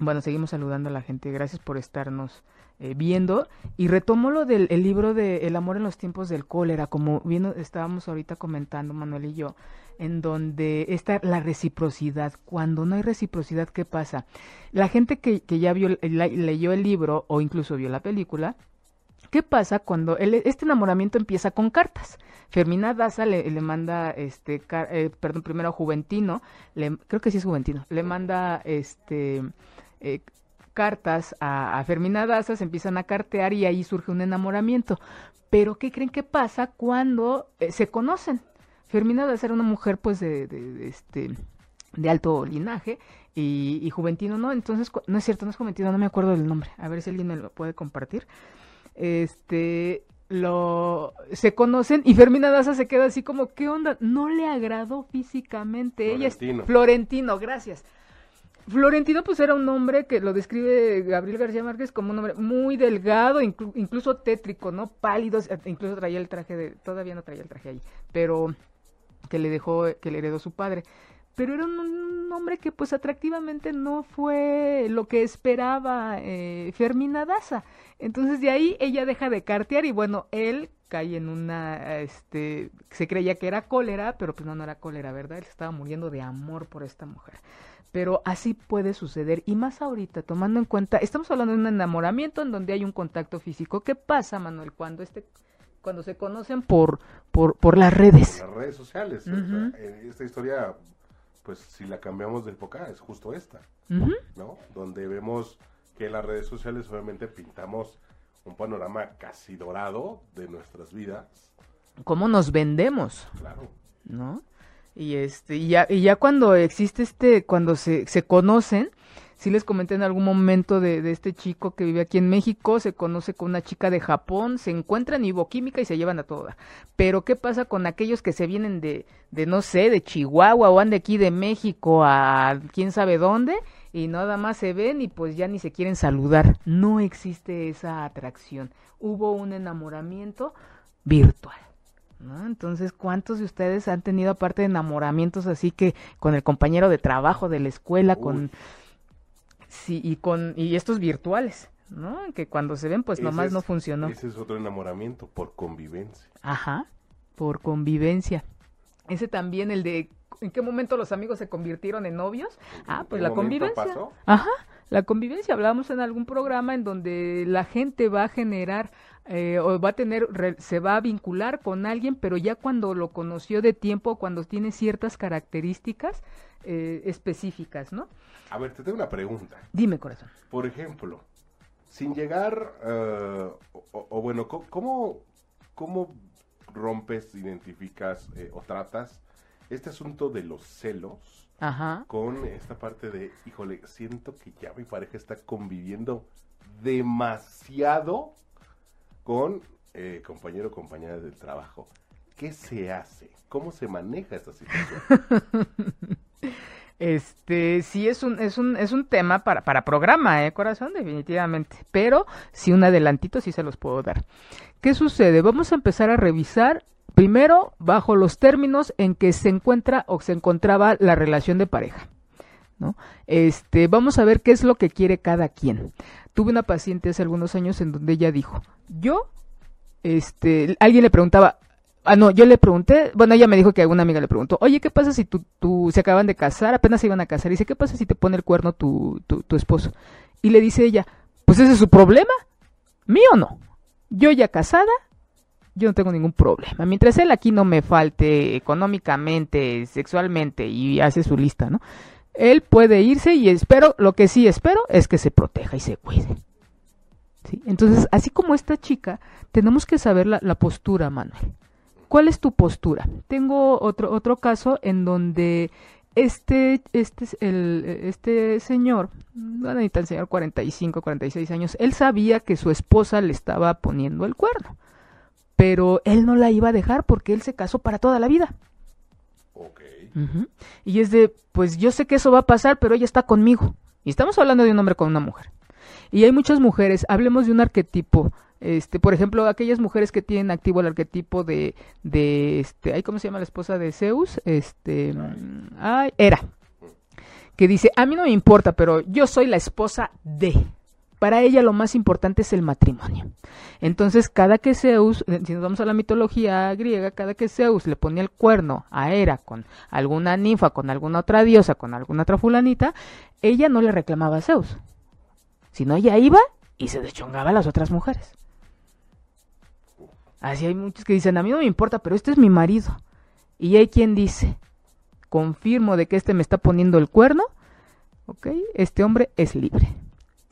bueno, seguimos saludando a la gente. Gracias por estarnos eh, viendo. Y retomo lo del el libro de El amor en los tiempos del cólera, como estábamos ahorita comentando Manuel y yo, en donde está la reciprocidad. Cuando no hay reciprocidad, ¿qué pasa? La gente que, que ya vio, la- leyó el libro o incluso vio la película, ¿Qué pasa cuando este enamoramiento empieza con cartas? Fermina Daza le, manda, este, eh, perdón, primero a Juventino, le- creo que sí es Juventino, le manda, este, eh, cartas a, a Fermina Daza, se empiezan a cartear y ahí surge un enamoramiento. Pero ¿qué creen que pasa cuando eh, se conocen? Fermina Daza era una mujer, pues, de, de- de, este, de alto linaje y, y Juventino no, entonces, no es cierto, no es Juventino, no me acuerdo del nombre, a ver si alguien me lo puede compartir. Este lo se conocen y Fermina Daza se queda así como qué onda no le agradó físicamente. Ella es Florentino. Florentino gracias. Florentino pues era un hombre que lo describe Gabriel García Márquez como un hombre muy delgado inclu- incluso tétrico no pálido eh, incluso traía el traje de todavía no traía el traje ahí pero que le dejó que le heredó su padre pero era un, hombre que pues atractivamente no fue lo que esperaba eh, Fermina Daza. Entonces de ahí ella deja de cartear y bueno, él cae en una, este, se creía que era cólera, pero pues no, no era cólera, ¿verdad? Él estaba muriendo de amor por esta mujer. Pero así puede suceder y más ahorita, tomando en cuenta, estamos hablando de un enamoramiento en donde hay un contacto físico. ¿Qué pasa, Manuel, cuando este, cuando se conocen por, por, por las redes? las redes sociales. o sea, eh, esta historia, pues si la cambiamos de época, es justo esta, Ujú. ¿no? Donde vemos que en las redes sociales obviamente pintamos un panorama casi dorado de nuestras vidas. ¿Cómo nos vendemos? Claro. ¿no? Y este, y ya, y ya cuando existe este, cuando se, se conocen, sí les comenté en algún momento de, este chico que vive aquí en México, se conoce con una chica de Japón, se encuentran en Iboquímica y se llevan a toda. Pero ¿qué pasa con aquellos que se vienen de, de no sé, de Chihuahua o van de aquí de México a quién sabe dónde? Y nada más se ven y pues ya ni se quieren saludar. No existe esa atracción. Hubo un enamoramiento virtual. ¿no? Entonces, ¿cuántos de ustedes han tenido aparte de enamoramientos así que con el compañero de trabajo de la escuela, Uy. con y con y estos virtuales, ¿no? Que cuando se ven pues Ese nomás es- no funcionó. Ese es otro enamoramiento por convivencia. Ajá, por convivencia. Ese también el de ¿en qué momento los amigos se convirtieron en novios? ¿En Ah, pues la convivencia. pasó? Ajá, La convivencia, hablábamos en algún programa en donde la gente va a generar eh, o va a tener, se va a vincular con alguien, pero ya cuando lo conoció de tiempo, cuando tiene ciertas características eh, específicas, ¿no? A ver, te tengo una pregunta. Dime, corazón. Por ejemplo, sin llegar, eh, o, bueno, ¿cómo, ¿cómo rompes, identificas o tratas este asunto de los celos con esta parte de, híjole, siento que ya mi pareja está conviviendo demasiado con eh, compañero o compañera del trabajo. ¿Qué se hace? ¿Cómo se maneja esta situación? [LAUGHS] Este, sí es un, es un, es un tema para, para programa, eh, corazón, definitivamente. Pero si un adelantito sí se los puedo dar. ¿Qué sucede? Vamos a empezar a revisar Primero, bajo los términos en que se encuentra o se encontraba la relación de pareja. ¿no? Este, vamos a ver qué es lo que quiere cada quien. Tuve una paciente hace algunos años en donde ella dijo, yo, este, alguien le preguntaba, ah, no, yo le pregunté, bueno, ella me dijo que alguna amiga le preguntó, oye, ¿qué pasa si tú, tú se acaban de casar, apenas se iban a casar? Y dice, ¿qué pasa si te pone el cuerno tu, tu, tu esposo? Y le dice ella, pues ese es su problema, mío no. Yo ya casada, yo no tengo ningún problema. Mientras él aquí no me falte económicamente, sexualmente y hace su lista, ¿no? Él puede irse y espero, lo que sí espero es que se proteja y se cuide. ¿Sí? Entonces, así como esta chica, tenemos que saber la, postura, Manuel. ¿Cuál es tu postura? Tengo otro, otro caso en donde este, este, el, este señor, no necesita el señor 45, 46 años, él sabía que su esposa le estaba poniendo el cuerno pero él no la iba a dejar porque él se casó para toda la vida. Okay. Y es de, pues yo sé que eso va a pasar, pero ella está conmigo. Y estamos hablando de un hombre con una mujer. Y hay muchas mujeres, hablemos de un arquetipo, este, por ejemplo, aquellas mujeres que tienen activo el arquetipo de, de este, ¿cómo se llama la esposa de Zeus? Este, ay, era. Que dice, a mí no me importa, pero yo soy la esposa de. Para ella lo más importante es el matrimonio. Entonces, cada que Zeus, eh, si nos vamos a la mitología griega, cada que Zeus le ponía el cuerno a Hera con alguna ninfa, con alguna otra diosa, con alguna otra fulanita, ella no le reclamaba a Zeus, sino ella iba y se deschongaba a las otras mujeres. Así hay muchos que dicen, a mí no me importa, pero este es mi marido. Y hay quien dice, confirmo de que este me está poniendo el cuerno, ¿ok? Este hombre es libre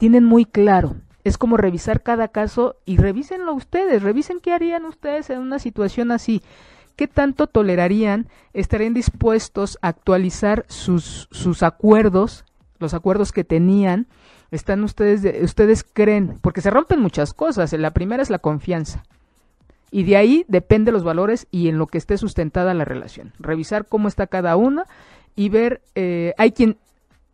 tienen muy claro. Es como revisar cada caso y revísenlo ustedes, revisen qué harían ustedes en una situación así. ¿Qué tanto tolerarían? ¿Estarían dispuestos a actualizar sus, sus acuerdos, los acuerdos que tenían? ¿Están ustedes, ustedes creen? Porque se rompen muchas cosas. La primera es la confianza. Y de ahí depende los valores y en lo que esté sustentada la relación. Revisar cómo está cada una y ver, eh, hay quien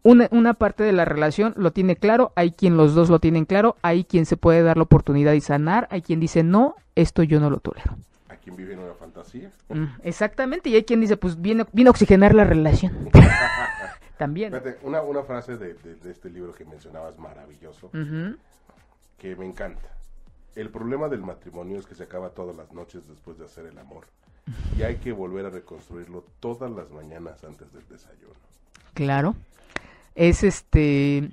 una, una, parte de la relación lo tiene claro, hay quien los dos lo tienen claro, hay quien se puede dar la oportunidad y sanar, hay quien dice, no, esto yo no lo tolero. Hay quien vive en una fantasía. Mm, exactamente, y hay quien dice, pues viene, viene a oxigenar la relación. [LAUGHS] También. una, una frase de, este libro que mencionabas maravilloso, que me encanta. El problema del matrimonio es que se acaba todas las noches después de hacer el amor. Y hay que volver a reconstruirlo todas las mañanas antes del desayuno. Claro es este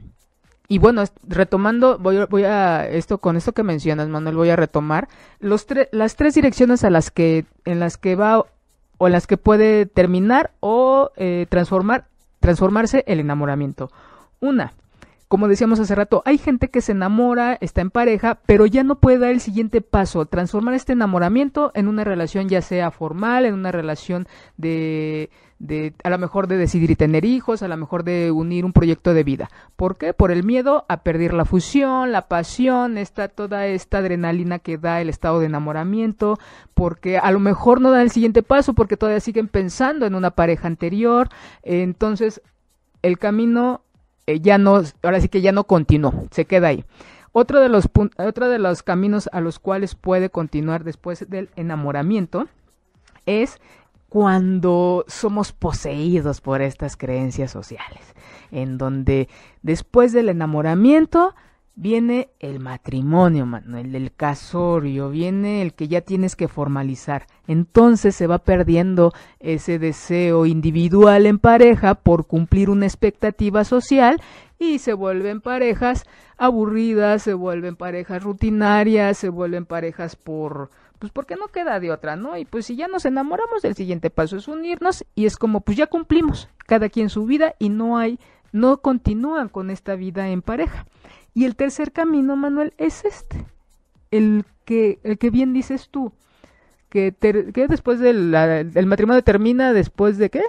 y bueno, retomando, voy, voy, a esto con esto que mencionas, Manuel, voy a retomar los las tres direcciones a las que en las que va o en las que puede terminar o eh, transformar transformarse el enamoramiento. Una, como decíamos hace rato, hay gente que se enamora, está en pareja, pero ya no puede dar el siguiente paso, transformar este enamoramiento en una relación ya sea formal, en una relación de, de a lo mejor de decidir tener hijos, a lo mejor de unir un proyecto de vida. ¿Por qué? Por el miedo a perder la fusión, la pasión, está toda esta adrenalina que da el estado de enamoramiento, porque a lo mejor no da el siguiente paso porque todavía siguen pensando en una pareja anterior, entonces el camino eh, ya no, ahora sí que ya no continuó, se queda ahí. De, los, otro de los caminos a los cuales puede continuar después del enamoramiento es cuando somos poseídos por estas creencias sociales, en donde después del enamoramiento viene el matrimonio, Manuel, el casorio, viene el que ya tienes que formalizar. Entonces se va perdiendo ese deseo individual en pareja por cumplir una expectativa social y se vuelven parejas aburridas, se vuelven parejas rutinarias, se vuelven parejas por pues porque no queda de otra, ¿no? Y pues si ya nos enamoramos, el siguiente paso es unirnos y es como pues ya cumplimos, cada quien su vida y no hay no continúan con esta vida en pareja. Y el tercer camino, Manuel, es este, el que, el que bien dices tú, que, que después del el matrimonio termina después de qué?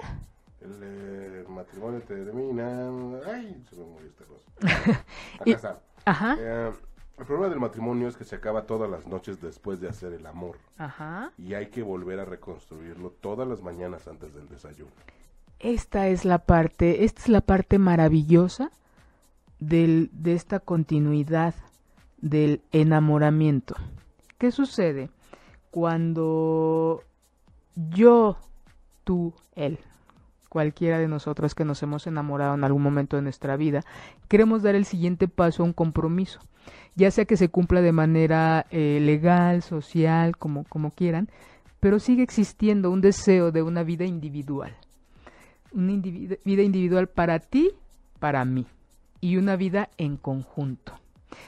El, matrimonio termina... Ay, se me murió esta cosa. [LAUGHS] Acá está. Ajá. Eh, el problema del matrimonio es que se acaba todas las noches después de hacer el amor. Ajá. Y hay que volver a reconstruirlo todas las mañanas antes del desayuno. Esta es la parte, esta es la parte maravillosa del, de esta continuidad del enamoramiento. ¿Qué sucede? Cuando yo, tú, él, cualquiera de nosotros que nos hemos enamorado en algún momento de nuestra vida, queremos dar el siguiente paso a un compromiso, ya sea que se cumpla de manera eh, legal, social, como, como quieran, pero sigue existiendo un deseo de una vida individual. Una vida individual para ti, para mí y una vida en conjunto.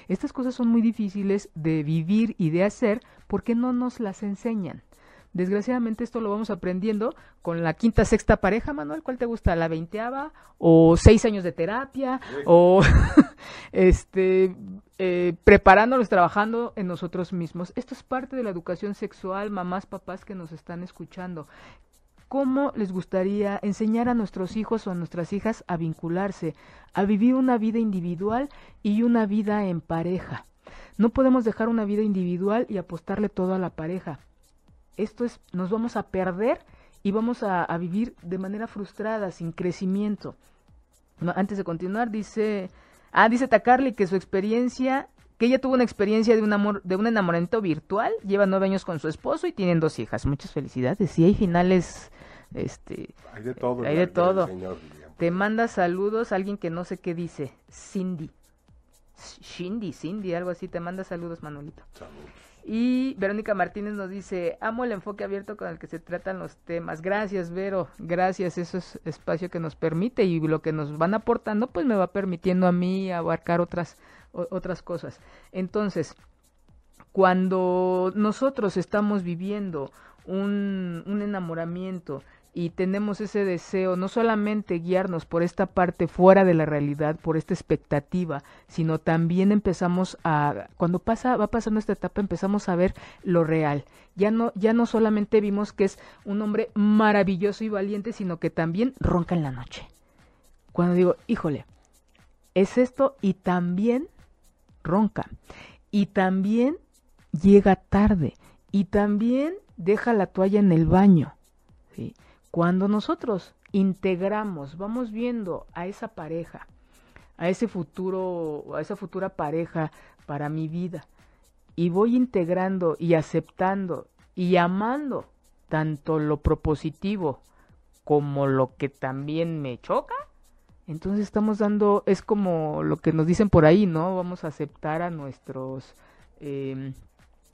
Estas cosas son muy difíciles de vivir y de hacer porque no nos las enseñan. Desgraciadamente esto lo vamos aprendiendo con la quinta, sexta pareja, Manuel. ¿Cuál te gusta? ¿La veinteava? ¿O seis años de terapia? ¿O [LAUGHS] este, eh, preparándonos, trabajando en nosotros mismos? Esto es parte de la educación sexual, mamás, papás que nos están escuchando. ¿Cómo les gustaría enseñar a nuestros hijos o a nuestras hijas a vincularse, a vivir una vida individual y una vida en pareja? No podemos dejar una vida individual y apostarle todo a la pareja. Esto es, nos vamos a perder y vamos a, vivir de manera frustrada, sin crecimiento. antes de continuar, dice, ah, dice Tacarly que su experiencia, que ella tuvo una experiencia de un amor, de un enamoramiento virtual, lleva nueve años con su esposo y tienen dos hijas. Muchas felicidades. Y hay finales este, hay de todo. Hay de todo. Te manda saludos alguien que no sé qué dice. Cindy. Shindy, Cindy, algo así. Te manda saludos, Manolito. Y Verónica Martínez nos dice, amo el enfoque abierto con el que se tratan los temas. Gracias, Vero. Gracias. Eso es espacio que nos permite y lo que nos van aportando, pues me va permitiendo a mí abarcar otras, otras cosas. Entonces, cuando nosotros estamos viviendo un, un enamoramiento y tenemos ese deseo, no solamente guiarnos por esta parte fuera de la realidad, por esta expectativa, sino también empezamos a, cuando pasa, va pasando esta etapa, empezamos a ver lo real. Ya no, ya no solamente vimos que es un hombre maravilloso y valiente, sino que también ronca en la noche. Cuando digo, híjole, es esto y también ronca. Y también llega tarde. Y también deja la toalla en el baño. ¿sí? Cuando nosotros integramos, vamos viendo a esa pareja, a ese futuro, a esa futura pareja para mi vida, y voy integrando y aceptando y amando tanto lo propositivo como lo que también me choca, entonces estamos dando, es como lo que nos dicen por ahí, ¿no? Vamos a aceptar a nuestros, eh,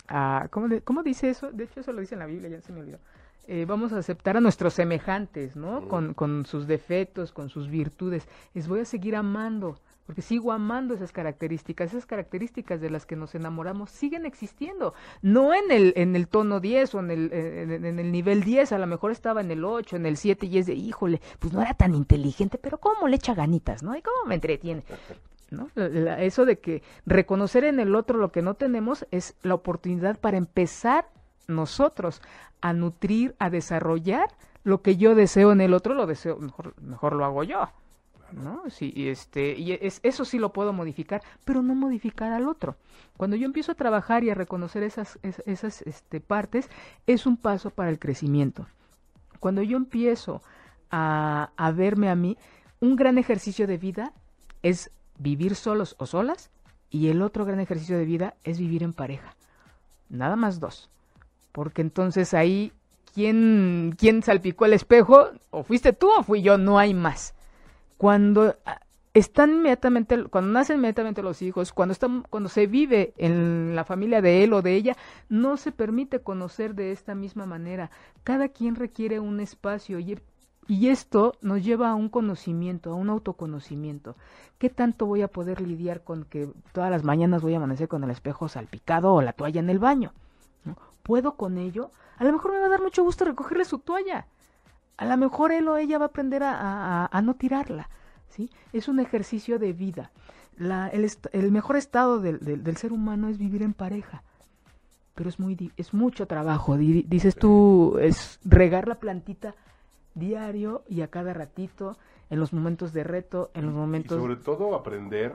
a, ¿cómo, ¿cómo, dice eso? De hecho eso lo dice en la Biblia, ya se me olvidó. Eh, vamos a aceptar a nuestros semejantes, ¿no? Con, con, sus defectos, con sus virtudes. Les voy a seguir amando, porque sigo amando esas características. Esas características de las que nos enamoramos siguen existiendo. No en el, en el tono 10 o en el, en, el nivel 10, a lo mejor estaba en el 8, en el 7 y es de, híjole, pues no era tan inteligente, pero ¿cómo le echa ganitas, no? ¿Y cómo me entretiene? ¿No? Eso de que reconocer en el otro lo que no tenemos es la oportunidad para empezar nosotros a nutrir, a desarrollar lo que yo deseo en el otro, lo deseo, mejor, mejor lo hago yo. ¿no? Sí, este, y es, eso sí lo puedo modificar, pero no modificar al otro. Cuando yo empiezo a trabajar y a reconocer esas, esas este, partes, es un paso para el crecimiento. Cuando yo empiezo a, a verme a mí, un gran ejercicio de vida es vivir solos o solas, y el otro gran ejercicio de vida es vivir en pareja. Nada más dos porque entonces ahí, ¿quién, ¿quién salpicó el espejo? O fuiste tú o fui yo, no hay más. Cuando ah, están inmediatamente, cuando nacen inmediatamente los hijos, cuando están, cuando se vive en la familia de él o de ella, no se permite conocer de esta misma manera. Cada quien requiere un espacio y, y esto nos lleva a un conocimiento, a un autoconocimiento. ¿Qué tanto voy a poder lidiar con que todas las mañanas voy a amanecer con el espejo salpicado o la toalla en el baño? ¿Puedo con ello? A lo mejor me va a dar mucho gusto recogerle su toalla. A lo mejor él o ella va a aprender a, no tirarla. ¿sí? Es un ejercicio de vida. La, el, el, mejor estado del, del, ser humano es vivir en pareja. Pero es, muy, es mucho trabajo. Dices tú, es regar la plantita diario y a cada ratito, en los momentos de reto, en los momentos... Y sobre todo aprender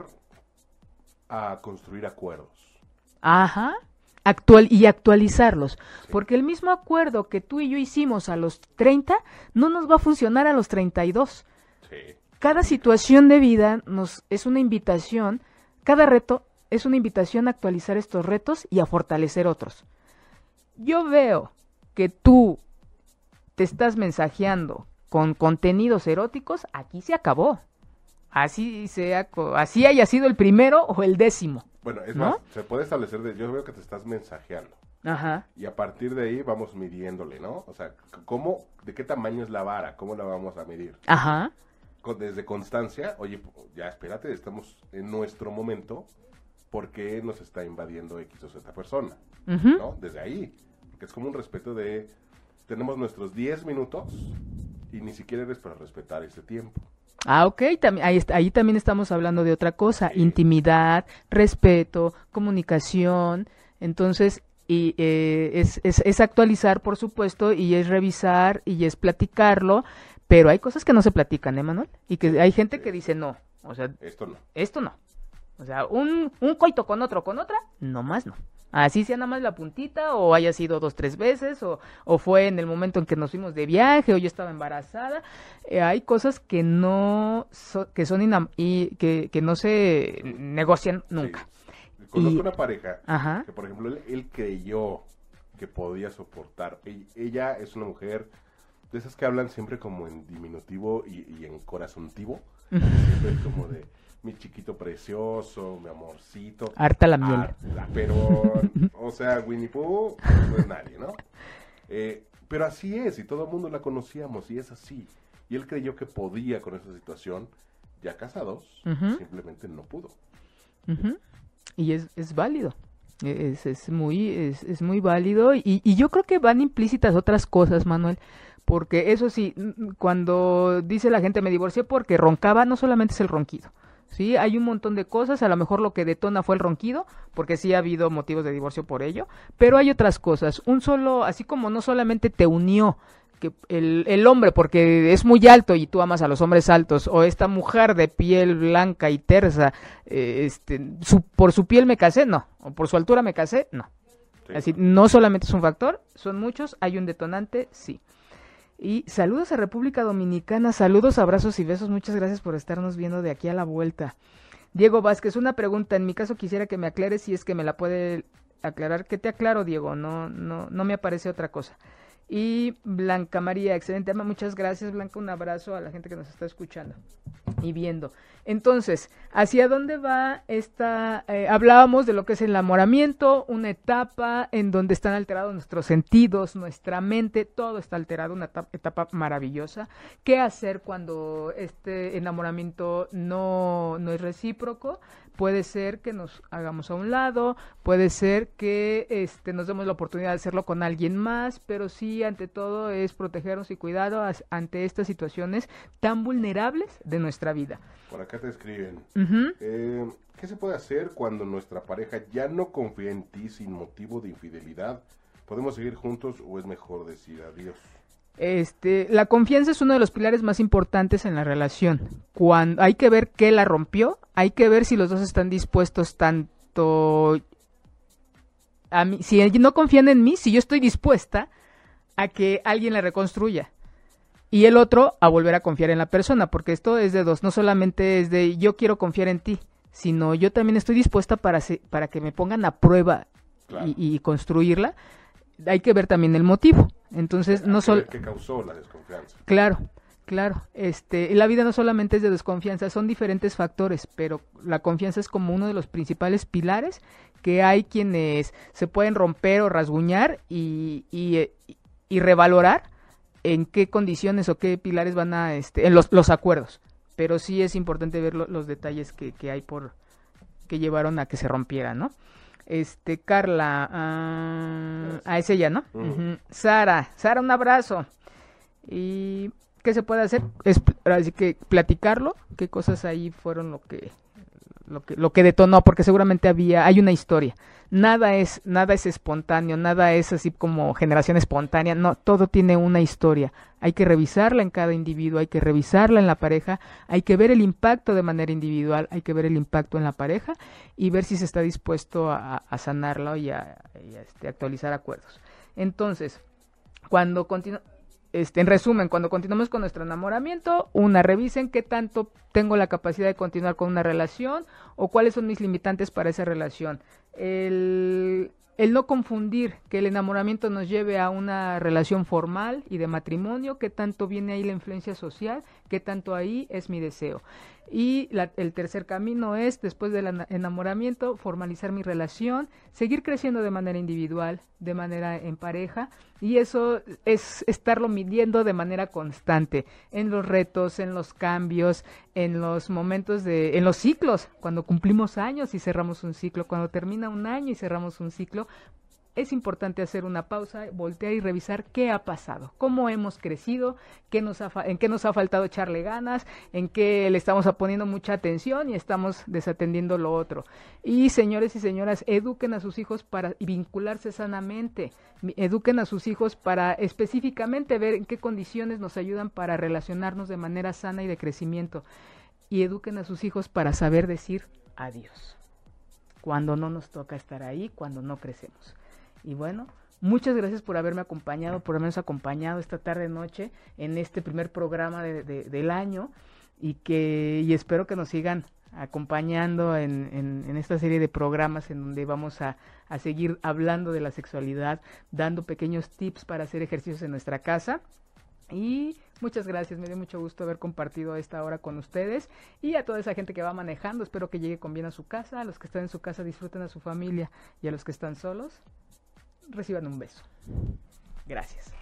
a construir acuerdos. Ajá, actual y actualizarlos, porque el mismo acuerdo que tú y yo hicimos a los 30 no nos va a funcionar a los 32. Sí. Cada situación de vida nos es una invitación, cada reto es una invitación a actualizar estos retos y a fortalecer otros. Yo veo que tú te estás mensajeando con contenidos eróticos, aquí se acabó. Así sea, así haya sido el primero o el décimo. Bueno, es más, se puede establecer de, yo veo que te estás mensajeando. Ajá. Y a partir de ahí vamos midiéndole, ¿no? O sea, ¿cómo, de qué tamaño es la vara? ¿Cómo la vamos a medir? Ajá. desde constancia, oye, ya espérate, estamos en nuestro momento, ¿por qué nos está invadiendo X o Z persona? ¿No? Desde ahí. Porque es como un respeto de, tenemos nuestros 10 minutos y ni siquiera eres para respetar ese tiempo. Ah, ok, ahí, ahí también estamos hablando de otra cosa, intimidad, respeto, comunicación, entonces, y eh, es, es, es, actualizar, por supuesto, y es revisar, y es platicarlo, pero hay cosas que no se platican, ¿eh, Manuel? Y que hay gente que dice no, o sea, esto no. Esto no. O sea, un, un coito con otro, con otra, no más no. Así sea nada más la puntita, o haya sido dos, tres veces, o, o fue en el momento en que nos fuimos de viaje, o yo estaba embarazada. Eh, hay cosas que no, que son y que, que no se negocian nunca. Conozco una pareja que, por ejemplo, él, creyó que podía soportar. Ella es una mujer de esas que hablan siempre como en diminutivo y, y en corazontivo. [LAUGHS] siempre como de mi chiquito precioso, mi amorcito. Harta la miel. pero, o sea, Winnie Pooh no es nadie, ¿no? Eh, pero así es, y todo el mundo la conocíamos, y es así. Y él creyó que podía con esa situación, ya casados, simplemente no pudo. Y es, es válido. Es, es muy, es, es muy válido. Y, y yo creo que van implícitas otras cosas, Manuel. Porque eso sí, cuando dice la gente me divorcié porque roncaba, no solamente es el ronquido ¿sí? Hay un montón de cosas, a lo mejor lo que detona fue el ronquido, porque sí ha habido motivos de divorcio por ello, pero hay otras cosas. Un solo, así como no solamente te unió que el, el hombre, porque es muy alto y tú amas a los hombres altos, o esta mujer de piel blanca y tersa, eh, este, su, por su piel me casé, no, o por su altura me casé, no. Así, no solamente es un factor, son muchos, hay un detonante, sí. Y saludos a República Dominicana, saludos, abrazos y besos. Muchas gracias por estarnos viendo de aquí a la vuelta. Diego Vázquez, una pregunta. En mi caso quisiera que me aclares si es que me la puede aclarar. ¿Qué te aclaro, Diego? No, no, no me aparece otra cosa. Y Blanca María, excelente Muchas gracias, Blanca. Un abrazo a la gente que nos está escuchando y viendo. Entonces, ¿hacia dónde va esta? Eh, hablábamos de lo que es el enamoramiento, una etapa en donde están alterados nuestros sentidos, nuestra mente, todo está alterado, una etapa, maravillosa. ¿Qué hacer cuando este enamoramiento no, no es recíproco? Puede ser que nos hagamos a un lado, puede ser que este, nos demos la oportunidad de hacerlo con alguien más, pero sí, ante todo, es protegernos y cuidado ante estas situaciones tan vulnerables de nuestra vida. Por acá te escriben. Eh, ¿Qué se puede hacer cuando nuestra pareja ya no confía en ti sin motivo de infidelidad? ¿Podemos seguir juntos o es mejor decir adiós? Este, la confianza es uno de los pilares más importantes en la relación. Cuando hay que ver qué la rompió, hay que ver si los dos están dispuestos tanto a mí, si no confían en mí, si yo estoy dispuesta a que alguien la reconstruya. Y el otro a volver a confiar en la persona, porque esto es de dos, no solamente es de yo quiero confiar en ti, sino yo también estoy dispuesta para, para que me pongan a prueba y construirla hay que ver también el motivo. Entonces, no solo... ¿Qué causó la desconfianza? Claro. Claro, este, la vida no solamente es de desconfianza, son diferentes factores, pero la confianza es como uno de los principales pilares que hay quienes se pueden romper o rasguñar y, y, y revalorar en qué condiciones o qué pilares van a, este, en los, los acuerdos. Pero sí es importante ver los detalles que, que, hay por, que llevaron a que se rompiera, ¿no? Este, Carla, ah, a ese ya, ¿no? Sara, Sara, un abrazo. Y ¿qué se puede hacer? Es así que platicarlo, qué cosas ahí fueron lo que lo que detonó, porque seguramente había hay una historia. Nada es nada es espontáneo, nada es así como generación espontánea, no, todo tiene una historia. Hay que revisarla en cada individuo, hay que revisarla en la pareja, hay que ver el impacto de manera individual, hay que ver el impacto en la pareja y ver si se está dispuesto a, a sanarlo y a, este, actualizar acuerdos. Entonces, cuando continúa este, en resumen, cuando continuamos con nuestro enamoramiento, una, revisen qué tanto tengo la capacidad de continuar con una relación o cuáles son mis limitantes para esa relación. El, el no confundir que el enamoramiento nos lleve a una relación formal y de matrimonio, qué tanto viene ahí la influencia social, qué tanto ahí es mi deseo. Y el tercer camino es, después del enamoramiento, formalizar mi relación, seguir creciendo de manera individual, de manera en pareja, y eso es estarlo midiendo de manera constante, en los retos, en los cambios, en los momentos de, en los ciclos, cuando cumplimos años y cerramos un ciclo, cuando termina un año y cerramos un ciclo, es importante hacer una pausa, voltear y revisar qué ha pasado, cómo hemos crecido, en qué nos ha faltado echarle ganas, en qué le estamos poniendo mucha atención y estamos desatendiendo lo otro. Y señores y señoras, eduquen a sus hijos para vincularse sanamente, eduquen a sus hijos para específicamente ver en qué condiciones nos ayudan para relacionarnos de manera sana y de crecimiento. Y eduquen a sus hijos para saber decir adiós cuando no nos toca estar ahí, cuando no crecemos. Y bueno, muchas gracias por haberme acompañado, por habernos acompañado esta tarde noche en este primer programa de, del año y que y espero que nos sigan acompañando en, en, esta serie de programas en donde vamos a, a, seguir hablando de la sexualidad, dando pequeños tips para hacer ejercicios en nuestra casa. Y muchas gracias, me dio mucho gusto haber compartido esta hora con ustedes y a toda esa gente que va manejando, espero que llegue con bien a su casa, a los que están en su casa disfruten a su familia y a los que están solos, reciban un beso. Gracias.